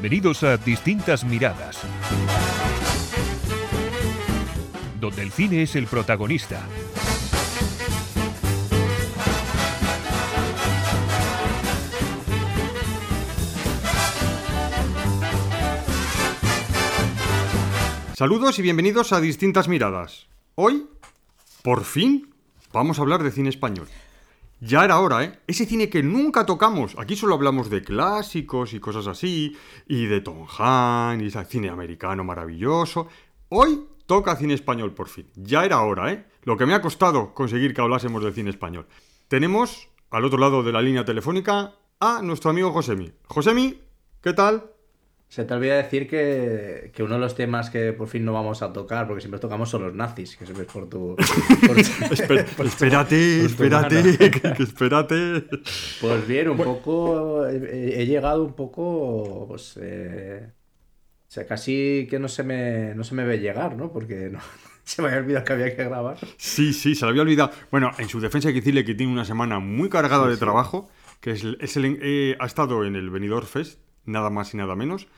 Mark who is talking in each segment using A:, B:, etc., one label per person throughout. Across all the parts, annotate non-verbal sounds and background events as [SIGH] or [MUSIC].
A: Bienvenidos a Distintas Miradas, donde el cine es el protagonista.
B: Saludos y bienvenidos a Distintas Miradas. Hoy, por fin, vamos a hablar de cine español. Ya era hora, ¿eh? Ese cine que nunca tocamos. Aquí solo hablamos de clásicos y cosas así, y de Tom Hanks, y ese cine americano maravilloso. Hoy toca cine español, por fin. Ya era hora, ¿eh? Lo que me ha costado conseguir que hablásemos de cine español. Tenemos, al otro lado de la línea telefónica, a nuestro amigo Josemi. Josemi, ¿qué tal?
C: Se te olvida decir que, que uno de los temas que por fin no vamos a tocar, porque siempre tocamos son los nazis, que siempre es por tu... por tu- [LAUGHS]
B: Espe- [LAUGHS]
C: por tu-
B: espérate,
C: tu
B: espérate, que, que espérate.
C: Pues bien, un poco... He, he llegado un poco... Pues, eh, o sea, casi que no se me, no se me ve llegar, ¿no? Porque no, [LAUGHS] se me había olvidado que había que grabar.
B: Sí, sí, se lo había olvidado. Bueno, en su defensa hay que decirle que tiene una semana muy cargada de trabajo, que es, el- es el- eh, ha estado en el Benidorm Fest, nada más y nada menos.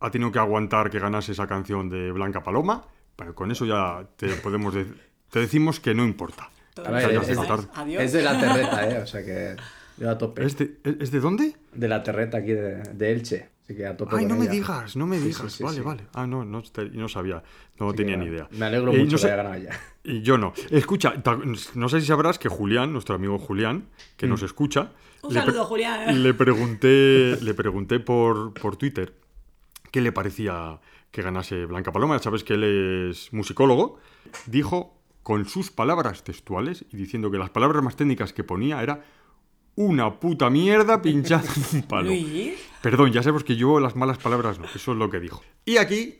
B: Ha tenido que aguantar que ganase esa canción de Blanca Paloma, pero con eso ya te podemos de- te decimos que no importa.
C: A ver,
B: Salgas
C: es,
B: de
C: es-
B: contar.
D: Adiós.
C: es de la terreta, [LAUGHS] ¿eh? O sea que... Yo a tope.
B: ¿Es de, es de dónde?
C: De la terreta aquí de, de Elche. Así que a tope
B: Ay, no me
C: ella.
B: digas, no me digas.
C: sí, sí,
B: vale,
C: sí.
B: vale. Ah, no, no, no sabía, no
C: Así que
B: tenía ni idea.
C: Me alegro
B: Eh,
C: mucho
B: no sé-
C: que haya ganado ya.
B: Y yo no. Escucha, no sé si sabrás que Julián, nuestro amigo Julián, que
C: Mm.
B: nos escucha,
D: Un
B: le,
D: saludo, Julián. [LAUGHS]
B: le pregunté, le pregunté por, por Twitter qué le parecía que ganase Blanca Paloma. Ya sabes que él es musicólogo. Dijo con sus palabras textuales y diciendo que las palabras más técnicas que ponía era una puta mierda pinchada en un palo.
D: Luis.
B: Perdón, ya sabemos que yo las malas palabras no, eso es lo que dijo. Y aquí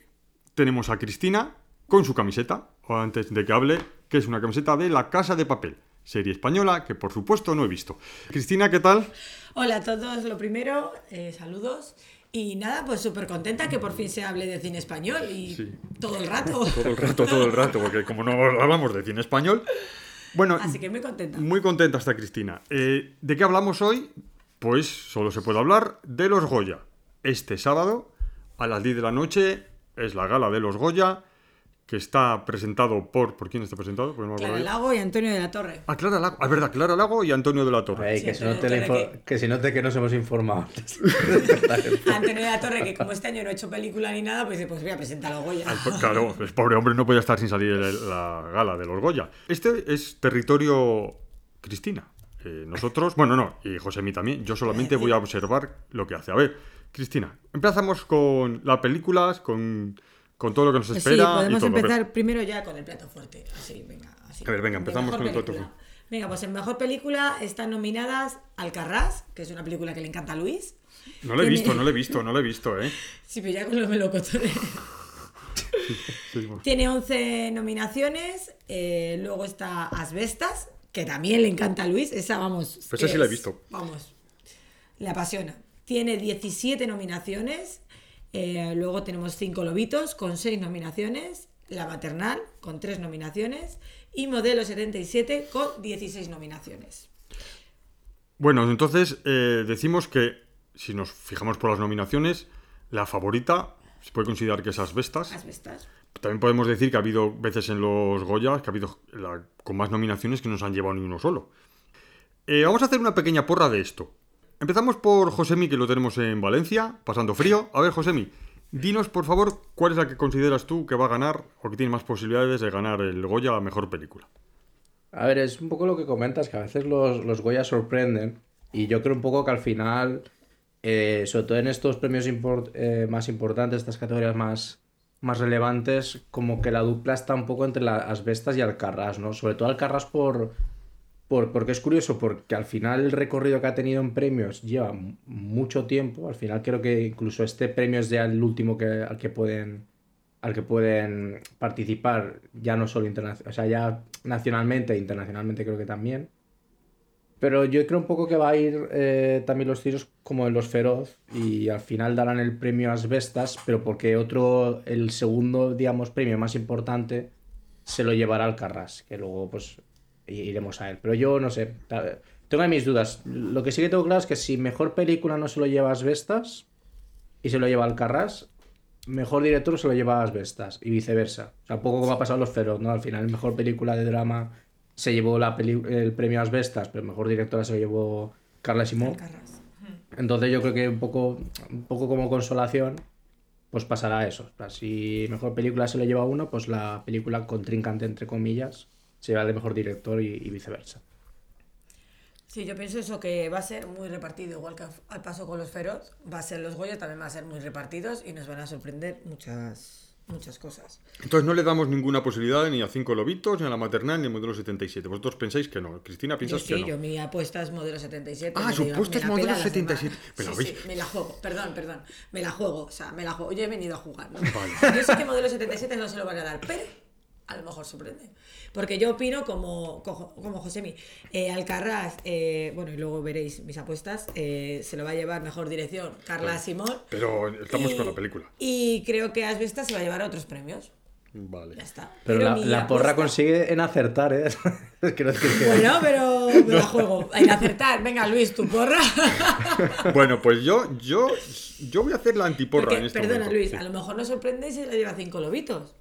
B: tenemos a Cristina con su camiseta, o antes de que hable, que es una camiseta de La Casa de Papel, serie española que por supuesto no he visto. Cristina, ¿qué tal?
D: Hola a todos, lo primero, eh, saludos. Y nada, pues súper contenta que por fin se hable de cine español y
B: Sí.
D: todo el rato. [LAUGHS]
B: Todo el rato, todo el rato, porque como no hablamos de cine español. Bueno,
D: Así que muy contenta.
B: muy contenta está Cristina. Eh, ¿De qué hablamos hoy? Pues solo se puede hablar de los Goya. Este sábado, a las 10 de la noche, es la gala de los Goya, que está presentado por... ¿Por quién está presentado? Pues no
D: Clara. Lago y Antonio de la Torre.
B: Ah, Clara Lago. Ah, verdad, Clara Lago y Antonio de la Torre.
C: Ey,
D: Sí,
C: que, se note la
D: torre que-
C: que se note que nos hemos informado antes. [LAUGHS] [LAUGHS]
D: Antonio de la Torre, que como este año no ha hecho película ni nada, pues dice, pues voy a presentar a Goya.
B: Al- [LAUGHS] pues, Claro, el pobre hombre no podía estar sin salir en la gala de los Goya. Este es territorio Cristina. Eh, nosotros, bueno, no, y Josemi también. Yo solamente voy a observar lo que hace. A ver, Cristina, empezamos con las películas, con, con todo lo que nos
D: Pues
B: espera.
D: sí,
B: y
D: podemos
B: todo.
D: Empezar primero ya con el plato fuerte. Así, venga, así.
B: A ver, venga, empezamos con el plato fuerte.
D: Venga, pues en mejor película están nominadas Alcarrás, que es una película que le encanta a Luis.
B: No lo he visto, no lo he visto, no lo he visto, ¿eh? [LAUGHS]
D: Sí, pero ya con los melocotones. [LAUGHS]
B: Sí, bueno.
D: Tiene 11 nominaciones. eh, luego está Asbestas, que también le encanta a Luis. Esa, vamos.
B: Pues esa sí la he visto.
D: Vamos. Le apasiona. Tiene 17 nominaciones. eh, luego tenemos 5 lobitos con 6 nominaciones. La maternal con 3 nominaciones. Y Modelo 77 con 16 nominaciones.
B: Bueno, entonces eh, decimos que si nos fijamos por las nominaciones, la favorita se puede considerar que es Asbestas.
D: Asbestas.
B: También podemos decir que ha habido veces en los Goya que ha habido la- con más nominaciones que no se han llevado ni uno solo. Eh, vamos a hacer una pequeña porra de esto. Empezamos por Josemi, que lo tenemos en Valencia, pasando frío. A ver, Josemi, dinos por favor cuál es la que consideras tú que va a ganar o que tiene más posibilidades de ganar el Goya a mejor película.
C: A ver, es un poco lo que comentas, que a veces los, los Goya sorprenden. Y yo creo un poco que al final, eh, sobre todo en estos premios eh, más importantes, estas categorías más, más relevantes, como que la dupla está un poco entre las Asbestas y Alcarrás, ¿no? Sobre todo Alcarrás por, por, porque es curioso, porque al final el recorrido que ha tenido en premios lleva mucho tiempo. Al final creo que incluso este premio es ya el último que, al que pueden al que pueden participar ya no solo o sea, ya nacionalmente e internacionalmente creo que también. Pero yo creo un poco que va a ir eh, también los tiros como en los feroz y al final darán el premio a Asbestas, pero porque otro, el segundo, digamos, premio más importante se lo llevará al Carras, que luego pues iremos a él. Pero yo no sé, tengo mis dudas. Lo que sí que tengo claro es que si mejor película no se lo lleva Asbestas, y se lo lleva Alcarrás, mejor director se lo lleva a Asbestas y viceversa. O sea, poco como ha pasado los Feroz, ¿no? Al final, mejor película de drama se llevó la peli- el premio Asbestas, pero mejor directora se lo llevó Carla Simón.
D: Carras.
C: Entonces yo creo que un poco, un poco como consolación, pues pasará eso. Si mejor película se lo lleva uno, pues la película contrincante, entre comillas, se lleva el de mejor director y, y viceversa.
D: Sí, yo pienso eso que va a ser muy repartido, igual que al paso con los Feroz, va a ser los Goya, también van a ser muy repartidos y nos van a sorprender muchas, muchas cosas.
B: Entonces no le damos ninguna posibilidad ni a Cinco Lobitos, ni a la maternal, ni a Modelo 77. Vosotros pensáis que no. Cristina,
D: Yo
B: piensas
D: sí,
B: que no.
D: yo mi apuesta es modelo 77.
B: Ah, su apuesta es modelo
D: pela las
B: 77.
D: demás.
B: Me la
D: sí, me la juego, perdón, perdón. Me la juego, o sea, me la juego. Yo he venido a jugar, ¿no?
B: Vale.
D: Yo sé que modelo 77 no se lo van a dar, pero a lo mejor sorprende. Porque yo opino como, como, como Josemi. Eh, eh, bueno, y luego veréis mis apuestas, eh, se lo va a llevar mejor dirección Carla Simón.
B: Pero estamos
D: Y-
B: con la película.
D: Y creo que Asbesta se va a llevar otros premios.
B: Vale.
D: Ya está.
C: Pero, la, porra consigue en acertar, ¿eh? [LAUGHS] Quiero decir que...
D: Bueno, pero me la juego. En acertar. Venga, Luis, tu porra. [LAUGHS]
B: Bueno, pues yo, yo, yo voy a hacer la antiporra
D: Porque,
B: en este
D: perdona,
B: momento.
D: Luis,
B: Sí.
D: a lo mejor nos sorprende si la lleva cinco lobitos.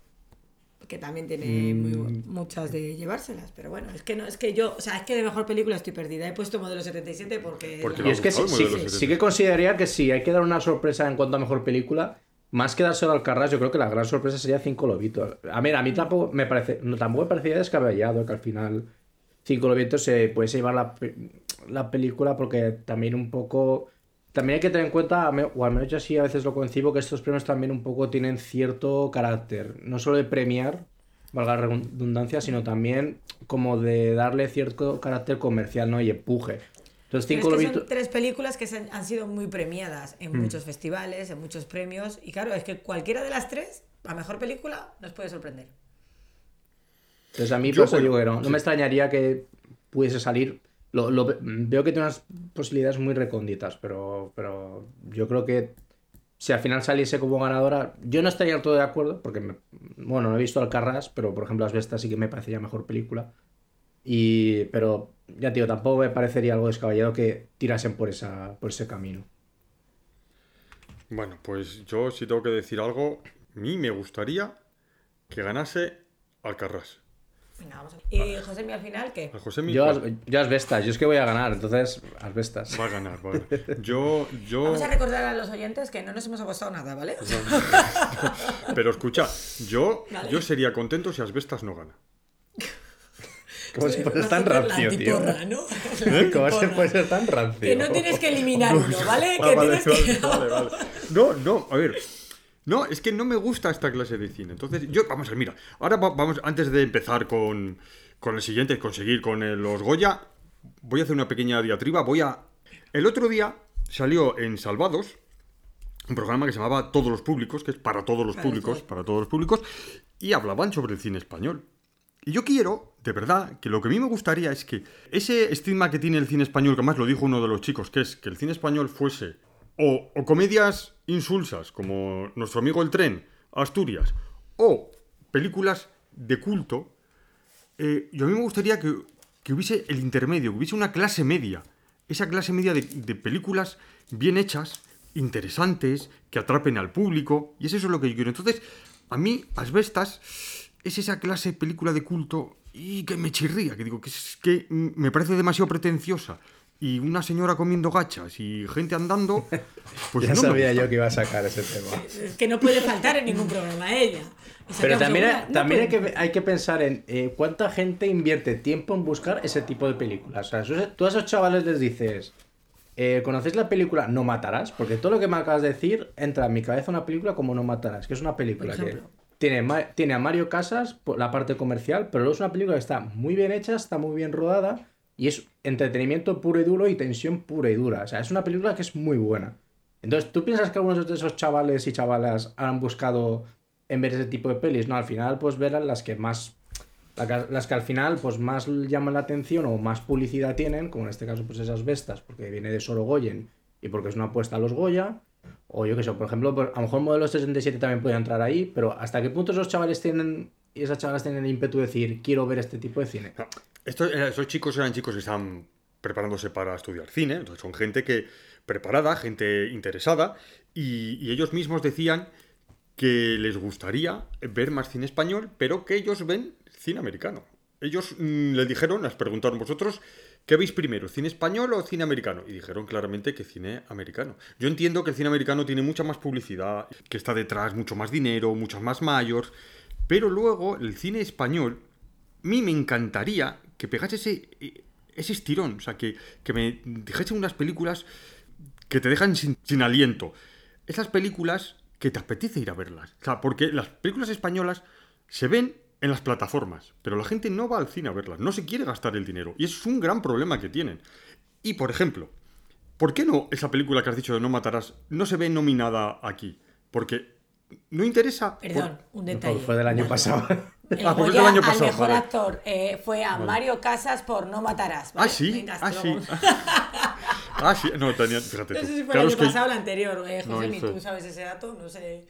D: Que también tiene
B: Mm.
D: muy- muchas de llevárselas. Pero bueno, es que no, es que yo, o sea, es que de mejor película estoy perdida. He puesto modelo 77 porque.
B: Porque
C: Y es que sí, sí-
B: el modelo
C: sí
B: 70.
C: que consideraría que si hay que dar una sorpresa en cuanto a mejor película, más que dárselo al Carras, yo creo que la gran sorpresa sería Cinco Lobitos. A ver, a mí tampoco me parece, no, tampoco me parecía descabellado que al final Cinco Lobitos se pudiese llevar la, la película porque también un poco... También hay que tener en cuenta, a me- o al menos yo así a veces lo concibo, que estos premios también un poco tienen cierto carácter, no solo de premiar, valga la redundancia, sino también como de darle cierto carácter comercial, ¿no? Y empuje. Entonces,
D: Pero
C: Cinco
D: es que son tres películas que han, sido muy premiadas
B: Mm.
D: en muchos festivales, en muchos premios. Y claro, es que cualquiera de las tres, la mejor película, nos puede sorprender.
C: Entonces a mí
B: Yo,
C: digo que no. No
B: sí.
C: me extrañaría que pudiese salir. Lo, lo ve- veo que tiene unas posibilidades muy recónditas, pero, pero yo creo que si al final saliese como ganadora, yo no estaría todo de acuerdo, porque, me- bueno, no he visto Alcarrás, pero por ejemplo Asbestas sí que me parecería mejor película. Y, pero ya te digo, tampoco me parecería algo descabellado que tirasen por, esa, por ese camino.
B: Bueno, pues yo si tengo que decir algo, a mí me gustaría que ganase Alcarrás.
D: Venga, vamos a Y José, al final, ¿qué?
B: A José Mi
C: Yo,
B: pues,
C: As- yo Asbestas, yo es que voy a ganar, entonces Asbestas.
B: va a ganar, vale. [LAUGHS] Yo, yo...
D: Vamos a recordar a los oyentes que no nos hemos apostado nada, ¿vale? [LAUGHS]
B: Pero escucha, yo,
D: Vale.
B: yo sería contento si Asbestas no gana.
C: ¿Cómo se puede ser tan rancio, tío? ¿Cómo se puede ser tan rancio?
D: Que no tienes que eliminar [LAUGHS] uno, ¿vale?
B: Ah,
D: que
B: vale,
D: tienes que...
B: vale, vale, vale. No, no, a ver. No, es que no me gusta esta clase de cine. Entonces, yo, vamos a ver, mira, ahora va- vamos, antes de empezar con, con el siguiente, conseguir con el- los Goya, voy a hacer una pequeña diatriba. Voy a. El otro día salió en Salvados un programa que se llamaba Todos los Públicos, que es para todos los
D: Para
B: públicos, para todos los públicos, y hablaban sobre el cine español. Y yo quiero, de verdad, que lo que a mí me gustaría es que ese estigma que tiene el cine español, que más lo dijo uno de los chicos, que es que el cine español fuese o, comedias insulsas, como nuestro amigo El Tren, Asturias, o películas de culto, eh, yo a mí me gustaría que, que hubiese el intermedio, que hubiese una clase media. Esa clase media de, películas bien hechas, interesantes, que atrapen al público. Y es eso lo que yo quiero. Entonces, a mí, Asbestas, es esa clase película de culto y que me chirría, que digo, que es que me parece demasiado pretenciosa. Y una señora comiendo gachas y gente andando, [LAUGHS] pues
C: ya
B: no
C: sabía yo que iba a sacar ese tema.
D: Es que no puede faltar en ningún programa ella.
C: Pero también,
D: segura, no
C: también hay, que, hay que pensar en eh, cuánta gente invierte tiempo en buscar ese tipo de películas. O sea, esos- tú a esos chavales les dices, eh, ¿conocéis la película No Matarás? Porque todo lo que me acabas de decir entra en mi cabeza una película como No Matarás, que es una película que tiene, Ma- tiene a Mario Casas, por la parte comercial, pero luego es una película que está muy bien hecha, está muy bien rodada y es entretenimiento puro y duro y tensión pura y dura. O sea, es una película que es muy buena. Entonces, ¿tú piensas que algunos de esos chavales y chavalas han buscado en ver ese tipo de pelis? No, al final, pues verán las que más. Las que al final, pues más llaman la atención o más publicidad tienen, como en este caso, pues esas bestas, porque viene de Sorogoyen y porque es una apuesta a los Goya. O yo qué sé, por ejemplo, a lo mejor Modelo 67 también puede entrar ahí, pero ¿hasta qué punto esos chavales tienen y esas chavalas tienen el ímpetu de decir, quiero ver este tipo de cine?
B: Estos, eh, chicos eran chicos que estaban preparándose para estudiar cine, entonces son gente que preparada, gente interesada, y, ellos mismos decían que les gustaría ver más cine español, pero que ellos ven cine americano. Ellos mm, les dijeron, les preguntaron vosotros, ¿qué veis primero, cine español o cine americano? Y dijeron claramente que cine americano. Yo entiendo que el cine americano tiene mucha más publicidad, que está detrás mucho más dinero, muchos más mayores, pero luego el cine español, a mí me encantaría que pegase ese, ese estirón, o sea, que, que me dijese unas películas que te dejan sin, sin aliento. Esas películas que te apetece ir a verlas. O sea, porque las películas españolas se ven en las plataformas, pero la gente no va al cine a verlas, no se quiere gastar el dinero. Y eso es un gran problema que tienen. Y, por ejemplo, ¿por qué no esa película que has dicho de No Matarás no se ve nominada aquí? Porque no interesa...
D: Perdón, un detalle.
C: Fue del año pasado. [LAUGHS]
D: El
B: Ah,
D: Goya
B: del año
D: al
B: pasado,
D: mejor
B: vale.
D: actor eh, fue a Mario Casas por No Matarás. ¿vale?
B: Ah, sí,
D: Venga,
B: ah, sí. [LAUGHS] Ah, sí, no, tenía, fíjate
D: No sé si fue
B: Claro,
D: el año
B: que
D: pasado o el anterior. Eh,
B: No,
D: José, ni
B: hizo-
D: tú sabes ese dato, no sé.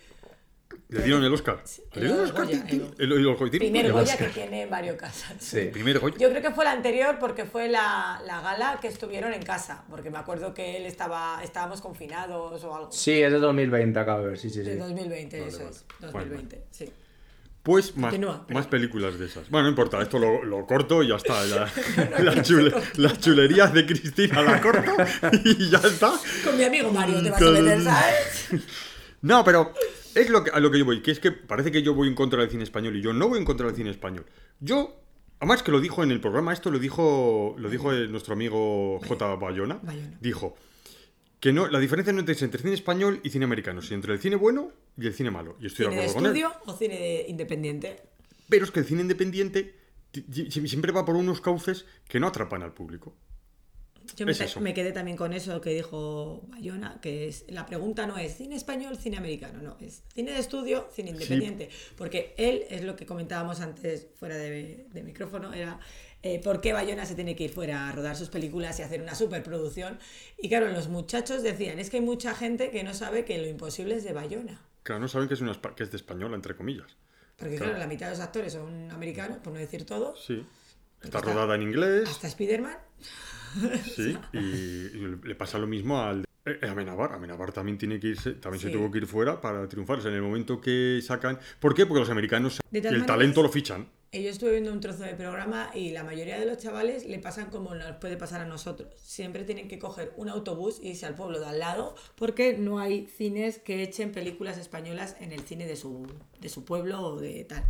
B: Le dieron el Oscar. ¿Le dieron el Oscar?
D: Goya,
B: ¿Tiene-
D: el-
B: el- el- el- tiene-
D: Primer Goya que tiene Mario Casas.
C: Sí.
B: Primer Goya.
D: Yo creo que fue el anterior porque fue la, la gala que estuvieron en casa. Porque me acuerdo que él estaba, estábamos confinados o algo.
C: Sí, es de 2020, acabo de ver, sí, sí,
D: De
C: sí.
D: 2020,
B: Vale,
D: eso
B: vale.
D: es.
B: Bueno,
D: 2020, sí.
B: Pues más,
D: Continúa,
B: más películas de esas. Bueno, no importa, esto lo, lo corto y ya está. ya. [LAUGHS] las, [LAUGHS] chule- las chulerías de Cristina la corto y ya está.
D: Con mi amigo Mario te vas a meter, ¿sabes? [LAUGHS]
B: No, pero es lo que, a lo que yo voy, que es que parece que yo voy en contra del cine español y yo no voy en contra del cine español. Yo, además que lo dijo en el programa, esto lo dijo, lo dijo nuestro amigo J. Bayona,
D: Bayona.
B: dijo que no, la diferencia no es entre cine español y cine americano, sino entre el cine bueno y el cine malo. Y estoy
D: ¿Cine
B: de
D: de
B: acuerdo con él.
D: estudio o cine de independiente?
B: Pero es que el cine independiente siempre va por unos cauces que no atrapan al público.
D: Yo me,
B: Es eso.
D: me quedé también con eso que dijo Bayona, que es la pregunta no es cine español, cine americano, no, es cine de estudio, cine independiente. Porque él, es lo que comentábamos antes fuera de, de micrófono, era eh, por qué Bayona se tiene que ir fuera a rodar sus películas y hacer una superproducción. Y claro, los muchachos decían, es que hay mucha gente que no sabe que lo imposible es de Bayona.
B: Claro, no saben que es, una, que es de española, entre comillas.
D: Porque
B: Claro.
D: claro, la mitad de los actores son americanos, por no decir todos.
B: Sí. Está
D: Está-
B: rodada en inglés.
D: Hasta Spider-Man.
B: Sí, y, le pasa lo mismo al eh, Amenabar. Amenabar también tiene que irse, también se tuvo que ir fuera para triunfar. O sea, en el momento que sacan. ¿Por qué? Porque los americanos el
D: maneras-
B: talento lo fichan.
D: Eh, Yo estuve viendo un trozo de programa y la mayoría de los chavales le pasan como nos puede pasar a nosotros. Siempre tienen que coger un autobús y irse al pueblo de al lado porque no hay cines que echen películas españolas en el cine de su, de su pueblo o de tal.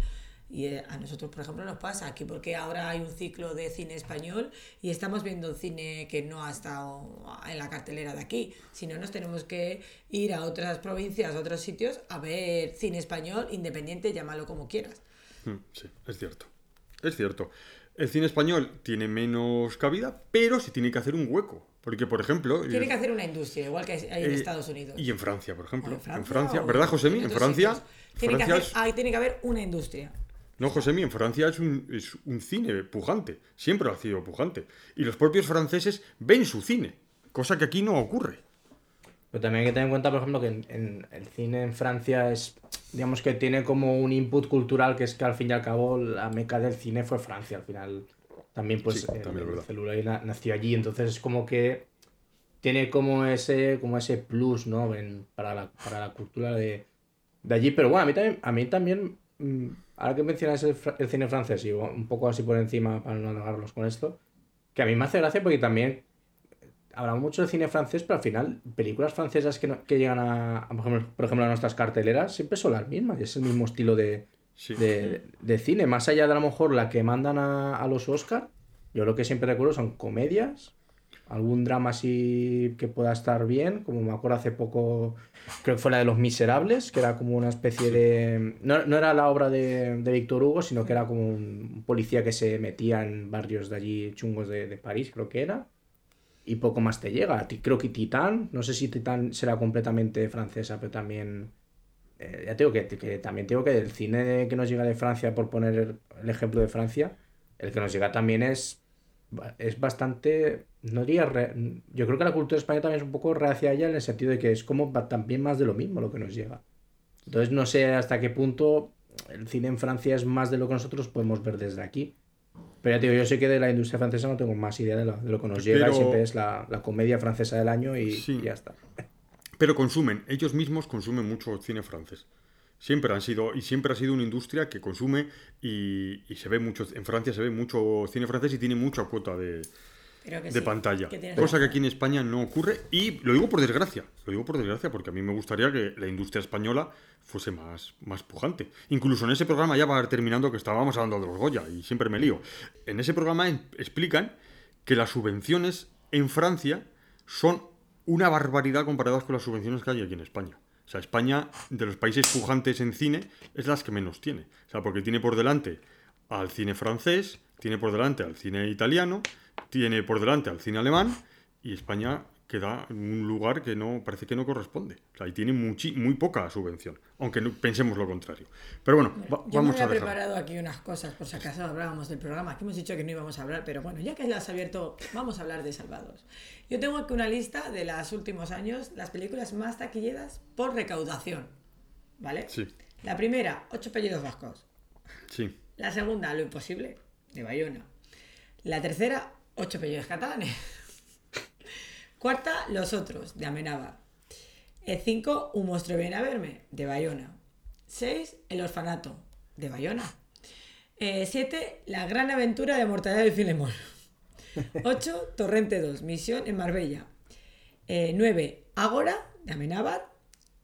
D: Y eh, a nosotros, por ejemplo, nos pasa aquí porque ahora hay un ciclo de cine español y estamos viendo cine que no ha estado en la cartelera de aquí. Si no, nos tenemos que ir a otras provincias, a otros sitios a ver cine español independiente, llámalo como quieras.
B: Mm, Sí, es cierto. Es cierto. El cine español tiene menos cabida, pero se tiene que hacer un hueco. Porque, por ejemplo.
D: Tiene que hacer una industria, igual que hay en
B: eh,
D: Estados Unidos.
B: Y en Francia, por
D: O
B: ejemplo.
D: en Francia,
B: en Francia,
D: o
B: ¿verdad, Josemi? En Francia.
D: Tiene que,
B: Francia
D: hacer-
B: es-
D: tiene que haber una industria.
B: No, Josemi, en Francia es un, es un cine pujante. Siempre ha sido pujante. Y los propios franceses ven su cine. Cosa que aquí no ocurre.
C: Pero también hay que tener en cuenta, por ejemplo, que en, en- el cine en Francia es, digamos que tiene como un input cultural que es que al fin y al cabo la meca del cine fue Francia. Al final también pues
B: Sí,
C: el,
B: también
C: el
B: verdad.
C: celular na- nació allí, entonces es como que tiene como ese, como ese plus, ¿no? En- para, la, para la cultura de, de allí. Pero bueno, a mí también, a mí también mm, ahora que mencionas el, el cine francés y un poco así por encima para no alargarlos con esto, que a mí me hace gracia porque también hablamos mucho de cine francés, pero al final películas francesas que, no- que llegan a, a, por, ejemplo, por ejemplo, a nuestras carteleras siempre son las mismas, y es el mismo estilo de,
B: Sí.
C: de, de cine. Más allá de a lo mejor la que mandan a, a los Oscar, yo lo que siempre recuerdo son comedias, algún drama así que pueda estar bien, como me acuerdo hace poco, creo que fue la de Los Miserables, que era como una especie de... No, no era la obra de, de Víctor Hugo, sino que era como un policía que se metía en barrios de allí chungos de, de París, creo que era. Y poco más te llega. Creo que Titán, no sé si Titán será completamente francesa, pero también... eh, ya te digo que, que también tengo que el cine que nos llega de Francia, por poner el, ejemplo de Francia, el que nos llega también es, es bastante, no diría, re- yo creo que la cultura española también es un poco reacia a ella en el sentido de que es como también más de lo mismo lo que nos llega. Entonces no sé hasta qué punto el cine en Francia es más de lo que nosotros podemos ver desde aquí. Pero ya te digo, yo sé que de la industria francesa no tengo más idea de lo, de lo que nos llega
B: Pero-
C: y siempre es la, la comedia francesa del año y,
B: Sí.
C: y ya está.
B: Pero consumen, ellos mismos consumen mucho cine francés. Siempre han sido, y siempre ha sido una industria que consume y, y se ve mucho, en Francia se ve mucho cine francés y tiene mucha cuota de,
D: que
B: de
D: sí,
B: pantalla.
D: que
B: Cosa que aquí en España no ocurre. Y lo digo por desgracia. Lo digo por desgracia porque a mí me gustaría que la industria española fuese más, más pujante. Incluso en ese programa ya va terminando que estábamos hablando de los Goya y siempre me lío. En ese programa en- explican que las subvenciones en Francia son una barbaridad comparadas con las subvenciones que hay aquí en España. O sea, España, de los países pujantes en cine, es las que menos tiene. O sea, porque tiene por delante al cine francés, tiene por delante al cine italiano, tiene por delante al cine alemán y España queda en un lugar que no parece que no corresponde. O sea, y tiene muchi- muy poca subvención, aunque no- pensemos lo contrario. Pero bueno, va-
D: Yo me
B: vamos
D: había
B: a
D: preparado aquí unas cosas por si acaso hablábamos del programa. Aquí hemos dicho que no íbamos a hablar, pero bueno, ya que las has abierto, vamos a hablar de Salvados. Yo tengo aquí una lista de los últimos años, las películas más taquilleras por recaudación. ¿Vale?
B: Sí.
D: La primera, Ocho apellidos vascos.
B: Sí.
D: La segunda, Lo imposible, de Bayona. La tercera, Ocho apellidos catalanes. Cuarta, Los otros, de Amenábar. El 5, Un monstruo viene a verme, de Bayona. 6, El orfanato, de Bayona. 7, La gran aventura de Mortadelo y Filemón. 8, Torrente 2, Misión en Marbella. 9, Ágora, de Amenábar.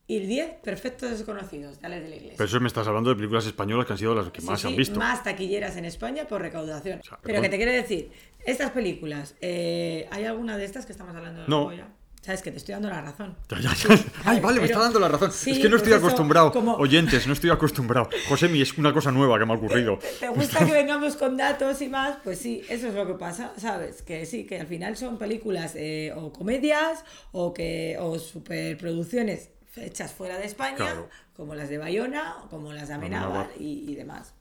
D: Y el 10, Perfectos desconocidos, de Alex de la Iglesia.
B: Pero eso me estás hablando de películas españolas que han sido las que
D: Sí,
B: más se han
D: sí,
B: visto.
D: Más taquilleras en España por recaudación.
B: sea,
D: pero que te quiero decir, estas películas, eh, ¿hay alguna de estas que estamos hablando de
B: No.
D: Goya? Sabes que te estoy dando la razón.
B: Ya, ya, ya. Ay, vale, me está dando la razón.
D: Sí,
B: es que no
D: pues
B: estoy
D: eso,
B: acostumbrado.
D: como-
B: Oyentes, no estoy acostumbrado. Josemi, es una cosa nueva que me ha ocurrido.
D: ¿Te gusta que vengamos con datos y más? Pues sí, eso es lo que pasa, ¿sabes? Que sí, que al final son películas eh, o comedias o que o superproducciones hechas fuera de España,
B: Claro.
D: como las de Bayona, como las de Amenábar y, y demás.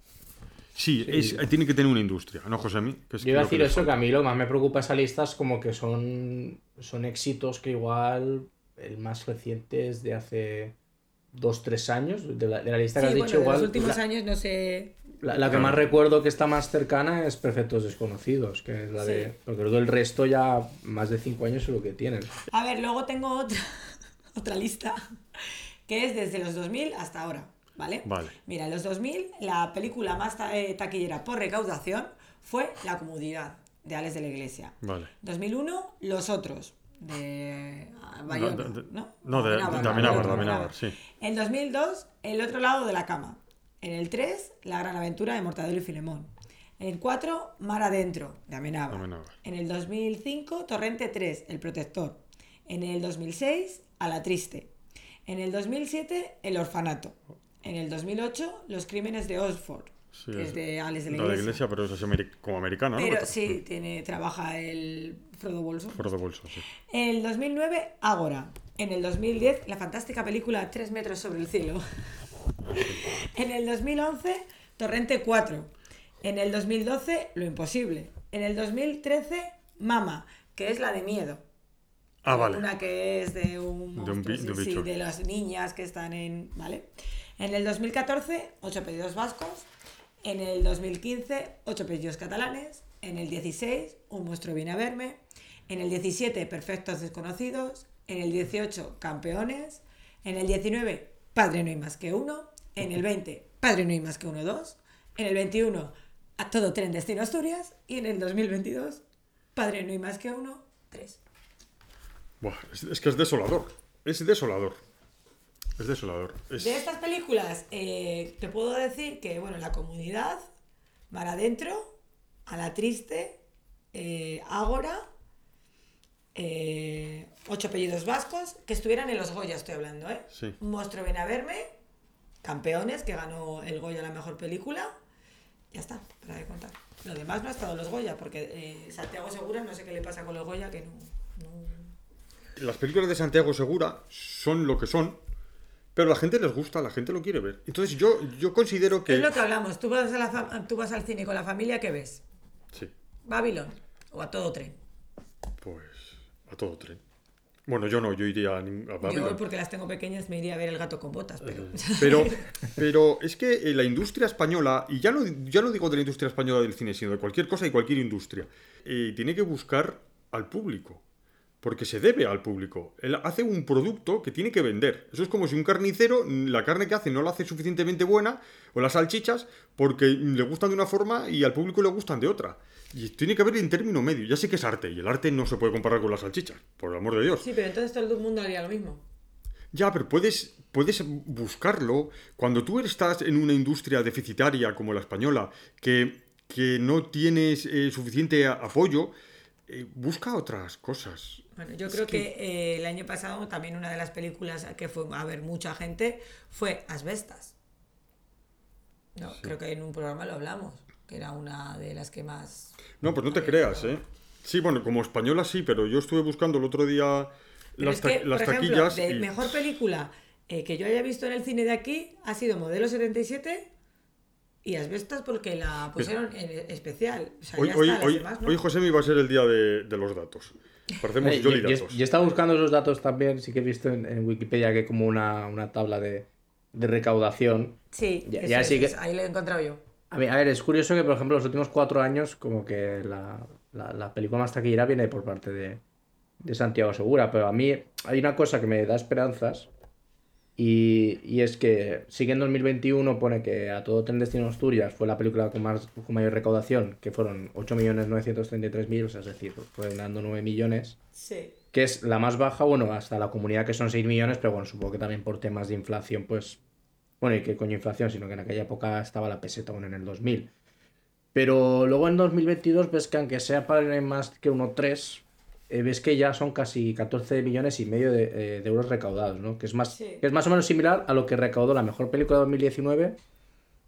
B: Sí, es- tiene que tener una industria, ¿no, Josemi? Que es
C: Yo iba a
B: que
C: decir eso, que a mí lo que más me preocupa de esa lista es como que son, son éxitos que igual el más reciente es de hace dos, tres años, de la, de la lista que
D: Sí,
C: has
D: bueno,
C: dicho
D: de
C: igual.
D: los últimos
C: la,
D: años no sé
C: la- la que más recuerdo que está más cercana es Perfectos Desconocidos, que es la de...
D: Sí.
C: Porque creo que el resto ya más de cinco años es lo que tienen.
D: A ver, luego tengo otra, otra lista [LAUGHS] que es desde los 2000 hasta ahora, ¿vale?
B: Vale.
D: Mira, en los 2000 la película más ta- eh, taquillera por recaudación fue La Comodidad, de Alex de la Iglesia.
B: Vale.
D: 2001, Los Otros, de ah, Bayona,
B: No, de- de-
D: ¿no?
B: no, de-
D: Amenábar,
B: de Amenábar, de
D: Amenábar.
B: Amenábar, sí.
D: En 2002, El Otro Lado de la Cama. En el 3, La Gran Aventura de Mortadelo y Filemón. En el 4, Mar Adentro, de Amenábar.
B: Amenábar.
D: En el 2005, Torrente 3, El Protector. En el 2006, A la Triste. En el 2007, El Orfanato. En el 2008, Los Crímenes de Oxford,
B: Sí,
D: que es de Alex de la
B: la
D: Iglesia.
B: iglesia, pero eso es ameri- como americana, ¿no?
D: Pero sí, tiene, trabaja el Frodo Bolso.
B: De bolso, sí.
D: En el 2009, Ágora. En el 2010, la fantástica película Tres metros sobre el cielo. [LAUGHS] En el 2011, Torrente 4. En el 2012, Lo imposible. En el 2013, Mama, que es la de miedo.
B: Ah, vale.
D: Una que es de un,
B: De un
D: monstruo,
B: de un
D: sí, de las niñas que están en... ¿Vale? En el 2014, Ocho pedidos vascos. En el 2015, Ocho pedidos catalanes. En el 16, Un monstruo viene a verme. En el 17, Perfectos desconocidos. En el 18, Campeones. En el 19, Padre no hay más que uno. En el 20, Padre no hay más que uno dos. En el 21, A todo tren destino Asturias. Y en el 2022, Padre no hay más que uno, tres.
B: Buah, es, es que es desolador. Es desolador. Es desolador. Es-
D: De estas películas, eh, te puedo decir que, bueno, La Comunidad, Mar Adentro, A la Triste, eh, Ágora, eh, Ocho Apellidos Vascos, que estuvieran en los Goya, estoy hablando, ¿eh?
B: Sí.
D: Monstruo viene a verme, Campeones, que ganó el Goya la mejor película. Ya está, para de contar. Lo demás no ha estado en los Goya, porque eh, Santiago Segura, no sé qué le pasa con los Goya, que no...
B: Las películas de Santiago Segura son lo que son, pero a la gente les gusta, la gente lo quiere ver. Entonces yo, yo considero que...
D: Es lo que hablamos, tú vas, a la tú vas al cine con la familia, ¿qué ves?
B: Sí,
D: Babylon o a todo tren.
B: pues a todo tren. Bueno, yo no, yo iría a, a
D: Yo, porque las tengo pequeñas, me iría a ver el gato con botas, pero.
B: Pero, [LAUGHS] pero es que eh, la industria española, y ya no, ya no digo de la industria española del cine, sino de cualquier cosa y cualquier industria, eh, tiene que buscar al público. Porque se debe al público. Él hace un producto que tiene que vender. Eso es como si un carnicero, mm, la carne que hace no la hace suficientemente buena, o las salchichas, porque le gustan de una forma y al público le gustan de otra. Y tiene que haber en término medio. Ya sé que es arte, y el arte no se puede comparar con las salchichas, por el amor de Dios.
D: Sí, pero entonces todo el mundo haría lo mismo.
B: Ya, pero puedes, puedes buscarlo cuando tú estás en una industria deficitaria como la española, que, que no tienes eh, suficiente apoyo, eh, busca otras cosas.
D: Bueno, yo creo que, eh, el año pasado también una de las películas que fue a ver mucha gente fue Asbestas. No, creo que en un programa lo hablamos, que era una de las que más...
B: No, pues no te creas. ¿eh? Sí, bueno, como española sí, pero yo estuve buscando el otro día
D: Pero
B: las,
D: es que,
B: ta- las
D: por ejemplo,
B: taquillas.
D: de
B: y-
D: mejor película eh, que yo haya visto en el cine de aquí ha sido Modelo 77 y Asbestas porque la pusieron en especial. O sea,
B: Hoy, hoy, hoy,
D: demás, ¿no?
B: hoy José me va a ser el día de, de los datos. Parecemos
C: Eh, yo,
B: Jolly
C: yo-
B: Datos.
C: yo estaba buscando esos datos también, sí que he visto en, en Wikipedia que hay como una, una tabla de, de recaudación.
D: Sí,
C: Ya-
D: eso
C: ya
D: es,
C: sí que-
D: es- ahí lo he encontrado yo.
C: A ver, a ver, es curioso que, por ejemplo, los últimos cuatro años, como que la, la, la película más taquillera viene por parte de, de Santiago Segura, pero a mí hay una cosa que me da esperanzas y, y es que sí que en 2021 pone que A Todo Tren Destino Asturias fue la película con, más, con mayor recaudación, que fueron 8.933.000, o sea, es decir, fue dando 9 millones
D: Sí.
C: que es la más baja, bueno, hasta la comunidad que son 6 millones, pero bueno, supongo que también por temas de inflación, pues, bueno, y que coño inflación, sino que en aquella época estaba la peseta, bueno, en el 2000. Pero luego en 2022 ves que aunque sea padre más que uno 3, eh, ves que ya son casi 14 millones y medio de, eh, de euros recaudados, ¿no? Que es, más,
D: Sí.
C: que es más o menos similar a lo que recaudó la mejor película de 2019,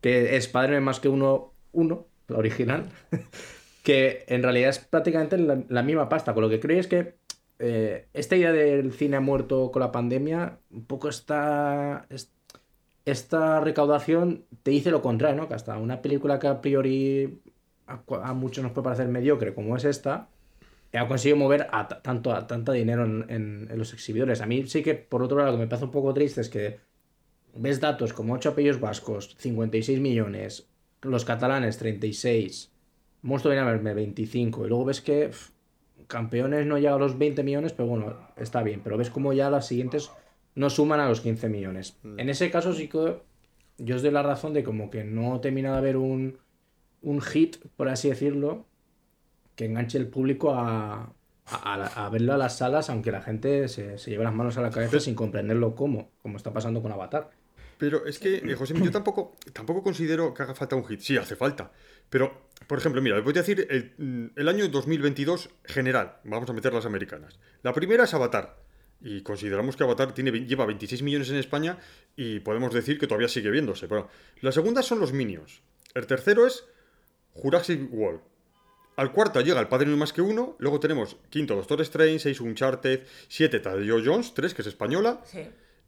C: que es Padre más que uno, uno, la original, [LAUGHS] que en realidad es prácticamente la, la misma pasta. Con lo que creo es que eh, esta idea del cine ha muerto con la pandemia, un poco está. es- esta recaudación te dice lo contrario, ¿no? Que hasta una película que a priori a muchos nos puede parecer mediocre, como es esta, ha conseguido mover a ta- tanto a tanta dinero en, en- en los exhibidores. A mí sí que, por otro lado, lo que me parece un poco triste es que ves datos como 8 apellidos vascos, 56 millones, los catalanes 36, Monstruo viene a verme 25, y luego ves que campeones no llega a los 20 millones, pero bueno, está bien, pero ves como ya las siguientes no suman a los 15 millones. En ese caso sí que yo os doy la razón de como que no termina de haber un, un hit, por así decirlo, que enganche el público a, a, verlo a las salas, aunque la gente se, se lleve las manos a la cabeza sin comprenderlo cómo, como está pasando con Avatar.
B: Pero es que, eh, José, yo tampoco, tampoco considero que haga falta un hit. Sí, hace falta. Pero, por ejemplo, mira, les voy a decir el, mm, el año 2022 general. Vamos a meter las americanas. La primera es Avatar. Y consideramos que Avatar tiene, lleva 26 millones en España y podemos decir que todavía sigue viéndose. Pero la segunda son los Minions. El tercero es Jurassic World. Al cuarto llega El Padre No hay más que uno. Luego tenemos quinto Doctor Strange, seis Uncharted, siete Tadeo Jones, tres que es española.
D: Sí.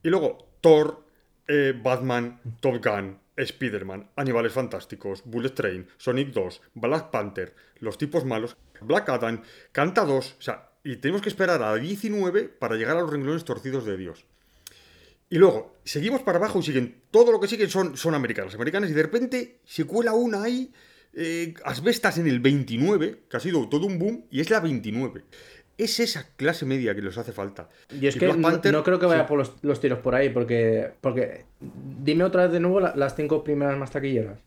B: Y luego Thor, eh, Batman, Top Gun, Spider-Man, Animales Fantásticos, Bullet Train, Sonic 2, Black Panther, Los Tipos Malos, Black Adam, Canta 2, o sea, y tenemos que esperar a 19 para llegar a los renglones torcidos de Dios. Y luego, seguimos para abajo y siguen, todo lo que siguen son, son americanas, americanas, y de repente se cuela una ahí, eh, Asbestas en el 29, que ha sido todo un boom, y es la 29. Es esa clase media que les hace falta.
C: Y es
B: Y
C: que
B: Black
C: no,
B: Panther,
C: no creo que vaya
B: sí.
C: por los, los tiros por ahí, porque, porque dime otra vez de nuevo la- las cinco primeras más taquilleras.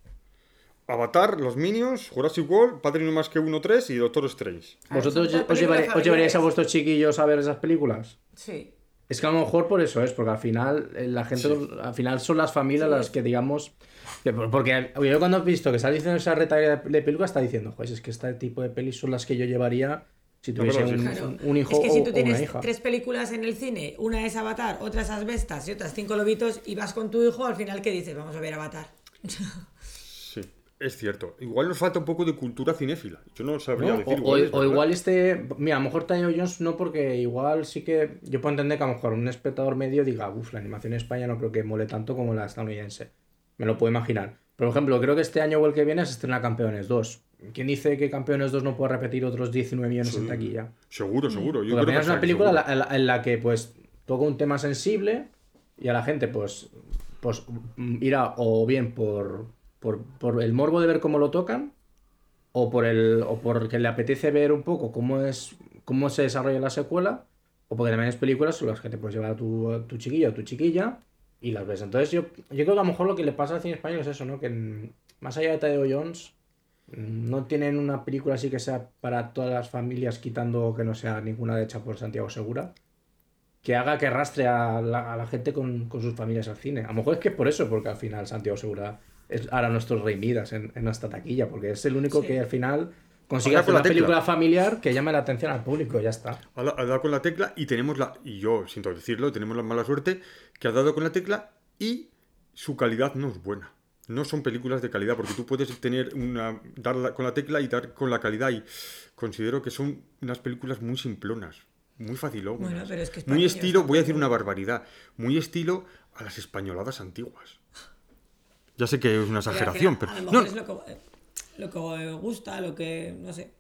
B: Avatar, Los Minions, Jurassic World, Padre No hay más que uno 3 y Doctor Strange.
D: Ah,
C: ¿Vosotros os, llevaré- os llevaríais a vuestros chiquillos a ver esas películas?
D: Sí.
C: Es que a lo mejor por eso es, porque al final eh, la gente, al final son las familias
D: Sí.
C: las que digamos, que por- porque yo cuando he visto que está diciendo esa retaila de, de películas está diciendo, pues es que este tipo de pelis son las que yo llevaría si tuviese un,
D: Claro.
C: un- un hijo
D: es que
C: o,
D: si
C: o
D: tú
C: una
D: tienes
C: hija.
D: tres películas en el cine, una es Avatar, otra es Asbestas y otras cinco lobitos, y vas con tu hijo, al final, ¿qué dices? Vamos a ver Avatar. [LAUGHS]
B: Es cierto. Igual nos falta un poco de cultura cinéfila. Yo no sabría
C: ¿no?
B: decir.
C: O, igual este. Mira, a lo mejor Tanya Jones no, porque igual sí que. Yo puedo entender que a lo mejor un espectador medio diga, uff, la animación en España no creo que mole tanto como la estadounidense. Me lo puedo imaginar. Por ejemplo, creo que este año o el que viene se estrena Campeones 2. ¿Quién dice que Campeones 2 no puede repetir otros 19 millones en taquilla?
B: Seguro, seguro. Yo creo
C: final es
B: que
C: una película en la, en la- en la que pues toca un tema sensible y a la gente pues, pues irá o bien por, por, el morbo de ver cómo lo tocan o por el o porque le apetece ver un poco cómo es cómo se desarrolla la secuela o porque también es películas en las que te puedes llevar a tu, a chiquillo o tu chiquilla y las ves. Entonces yo, yo creo que a lo mejor lo que le pasa al cine español es eso, ¿no? Que más allá de Tadeo Jones no tienen una película así que sea para todas las familias, quitando que no sea ninguna hecha por Santiago Segura, que haga que arrastre a la, gente con sus familias al cine. A lo mejor es que es por eso, porque al final Santiago Segura es ahora nuestro rey Midas en, en nuestra taquilla, porque es el único
D: Sí.
C: que al final consigue hacer
B: con la
C: una
B: tecla.
C: película familiar que llame la atención al público, ya está.
B: Ha, da- ha dado con la tecla y tenemos la. Y yo, siento decirlo, tenemos la mala suerte que ha dado con la tecla y su calidad no es buena. No son películas de calidad, porque tú puedes tener una. dar la- con la tecla y dar con la calidad. Y considero que son unas películas muy simplonas. Muy facilonas.
D: Bueno, pero es que
B: muy estilo, voy a decir una barbaridad. Muy estilo a las españoladas antiguas. Ya sé que es una exageración, pero.
D: A lo
B: no,
D: mejor es lo que, lo que gusta, lo que. No sé.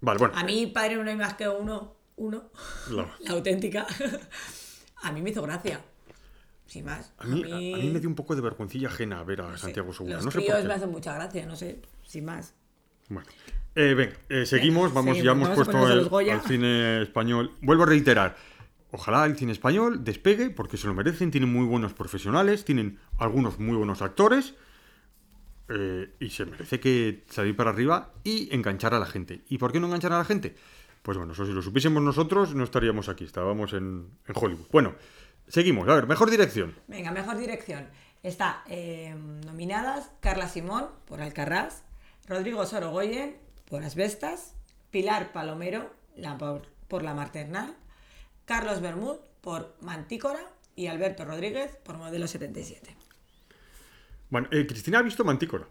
B: Vale, bueno.
D: A mí, padre, no hay más que uno. Uno.
B: la- [LAUGHS]
D: La auténtica. [LAUGHS] a mí me hizo gracia. Sin más.
B: a, mí, a- a mí me dio un poco de vergüencilla ajena ver a
D: no
B: Santiago Segura.
D: Los
B: No sé por qué.
D: me hacen mucha gracia, no sé. Sin más.
B: Bueno, eh, venga, eh, seguimos, vamos,
D: seguimos,
B: ya hemos puesto el, al cine español. Vuelvo a reiterar, ojalá el cine español despegue, porque se lo merecen, tienen muy buenos profesionales, tienen algunos muy buenos actores, eh, y se merece que salir para arriba y enganchar a la gente. ¿Y por qué no enganchar a la gente? Pues bueno, eso si lo supiésemos nosotros, no estaríamos aquí, estábamos en, Hollywood. Bueno, seguimos, a ver, mejor dirección.
D: Venga, mejor dirección. Está eh, nominadas Carla Simón por Alcarrás, Rodrigo Sorogoyen por Asbestas, Pilar Palomero por, por La Maternal, Carlos Bermud por Mantícora y Alberto Rodríguez por Modelo 77.
B: Bueno, eh, Cristina ha visto Mantícora,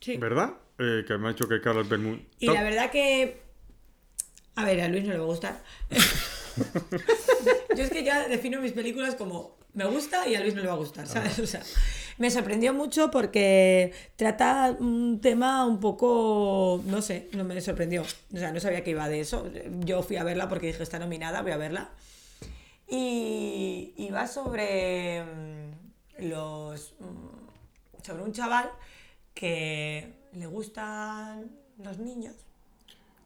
D: Sí.
B: ¿verdad? Eh, que me ha dicho que Carlos Bermud...
D: Y la verdad que. A ver, a Luis no le va a gustar. [LAUGHS] Yo es que ya defino mis películas como me gusta y a Luis no le va a gustar, ¿sabes? O sea, me sorprendió mucho porque trata un tema un poco. No sé, no me sorprendió. O sea, no sabía que iba de eso. Yo fui a verla porque dije, está nominada, voy a verla. Y, y va sobre mm, los. mm, sobre un chaval que le gustan los niños.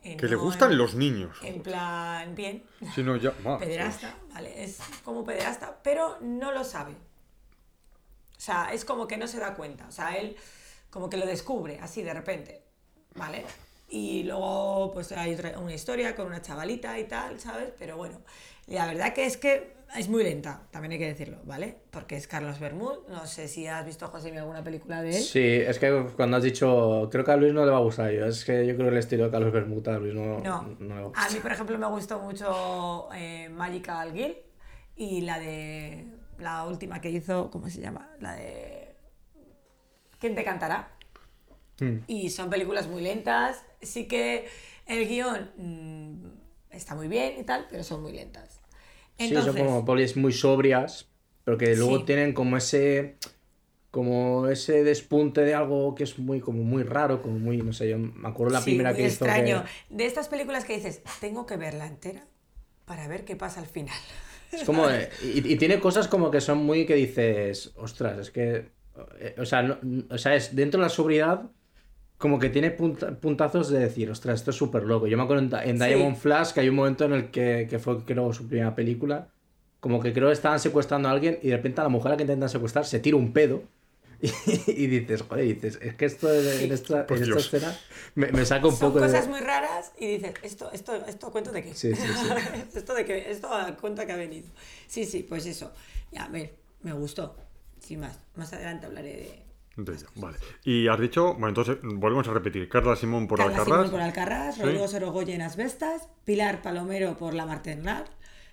D: Eh,
B: Que le gustan
D: en-
B: los niños.
D: En plan, bien,
B: Si no, ya...
D: pederasta, ¿vale? Es como pederasta, pero no lo sabe. O sea, es como que no se da cuenta. O sea, él como que lo descubre así de repente, ¿vale? Y luego pues hay otra- una historia con una chavalita y tal, ¿sabes? Pero bueno, la verdad que es que es muy lenta, también hay que decirlo, ¿vale? Porque es Carlos Bermud, no sé si has visto, José, alguna película de él.
C: Sí, es que cuando has dicho, creo que a Luis no le va a gustar yo, es que yo creo que el estilo de Carlos Bermuda a Luis no,
D: No,
C: no le va a
D: a
C: gustar.
D: mí, por ejemplo, me gustó mucho eh, Magical Girl y la de la última que hizo, ¿cómo se llama? La de ¿Quién te cantará?
C: Mm.
D: Y son películas muy lentas. Sí que el guion mm, está muy bien y tal, pero son muy lentas. Entonces,
C: Sí, son como polis muy sobrias, pero que luego
D: Sí.
C: tienen como ese como ese despunte de algo que es muy como muy raro, como muy, no sé, yo me acuerdo la
D: sí,
C: primera
D: muy
C: que hizo
D: extraño.
C: que-
D: De estas películas que dices, tengo que verla entera para ver qué pasa al final.
C: Es como. [LAUGHS] y, y tiene cosas como que son muy que dices. Ostras, es que. eh, O sea, no- o sea, es dentro de la sobriedad. Como que tiene punta- puntazos de decir, ostras, esto es súper loco. Yo me acuerdo en,
D: Sí.
C: Diamond Flash que hay un momento en el que, que fue, creo, su primera película. Como que creo que estaban secuestrando a alguien y de repente a la mujer a la que intentan secuestrar se tira un pedo. Y, [LAUGHS] y dices, joder, dices, es que esto de- en esta, en esta escena me, me saca un
D: Son
C: poco de.
D: cosas muy raras y dices, ¿esto, esto, esto cuento de qué?
C: Sí, sí, sí. [LAUGHS]
D: esto de qué, esto cuenta que ha venido. Sí, sí, pues eso. Ya, a ver, me gustó. Sin más. Más adelante hablaré de.
B: De ella, vale. Y has dicho, bueno, entonces volvemos a repetir. Carla Simón por
D: Carla
B: Alcarrás.
D: Simón por Alcarrás,
B: Sí.
D: Rodrigo Sorogoyen Asbestas, Pilar Palomero por La Martenlar,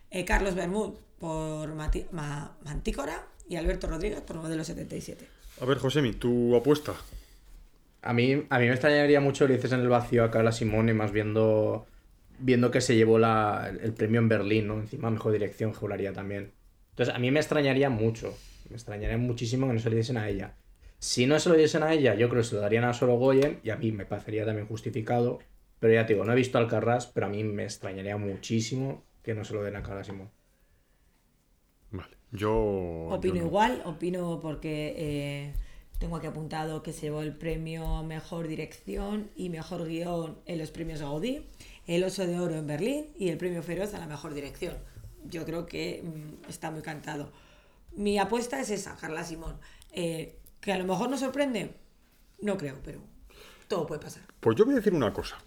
D: eh, Carlos Bermud por Mati- Ma- Mantícora y Alberto Rodríguez por Modelo 77.
B: A ver, Josemi, tu apuesta.
C: A mí, a mí me extrañaría mucho le dices en el vacío a Carla Simone, más viendo, viendo que se llevó la, el premio en Berlín, ¿no? Encima mejor dirección, juraría también. Entonces, a mí me extrañaría mucho. Me extrañaría muchísimo que no se le diesen a ella. Si no se lo diesen a ella, yo creo que se lo darían a Solo Goyen y a mí me parecería también justificado. Pero ya te digo, no he visto al Carras, pero a mí me extrañaría muchísimo que no se lo den a Carla Simón.
B: Yo...
D: Opino
B: yo no.
D: igual, opino porque eh, tengo aquí apuntado que se llevó el premio Mejor Dirección y Mejor Guión en los premios Gaudí, el Oso de Oro en Berlín y el premio Feroz a la Mejor Dirección. Yo creo que mm, está muy cantado. Mi apuesta es esa, Carla Simón. Eh, que a lo mejor nos sorprende, no creo, pero todo puede pasar.
B: Pues yo voy a decir una cosa.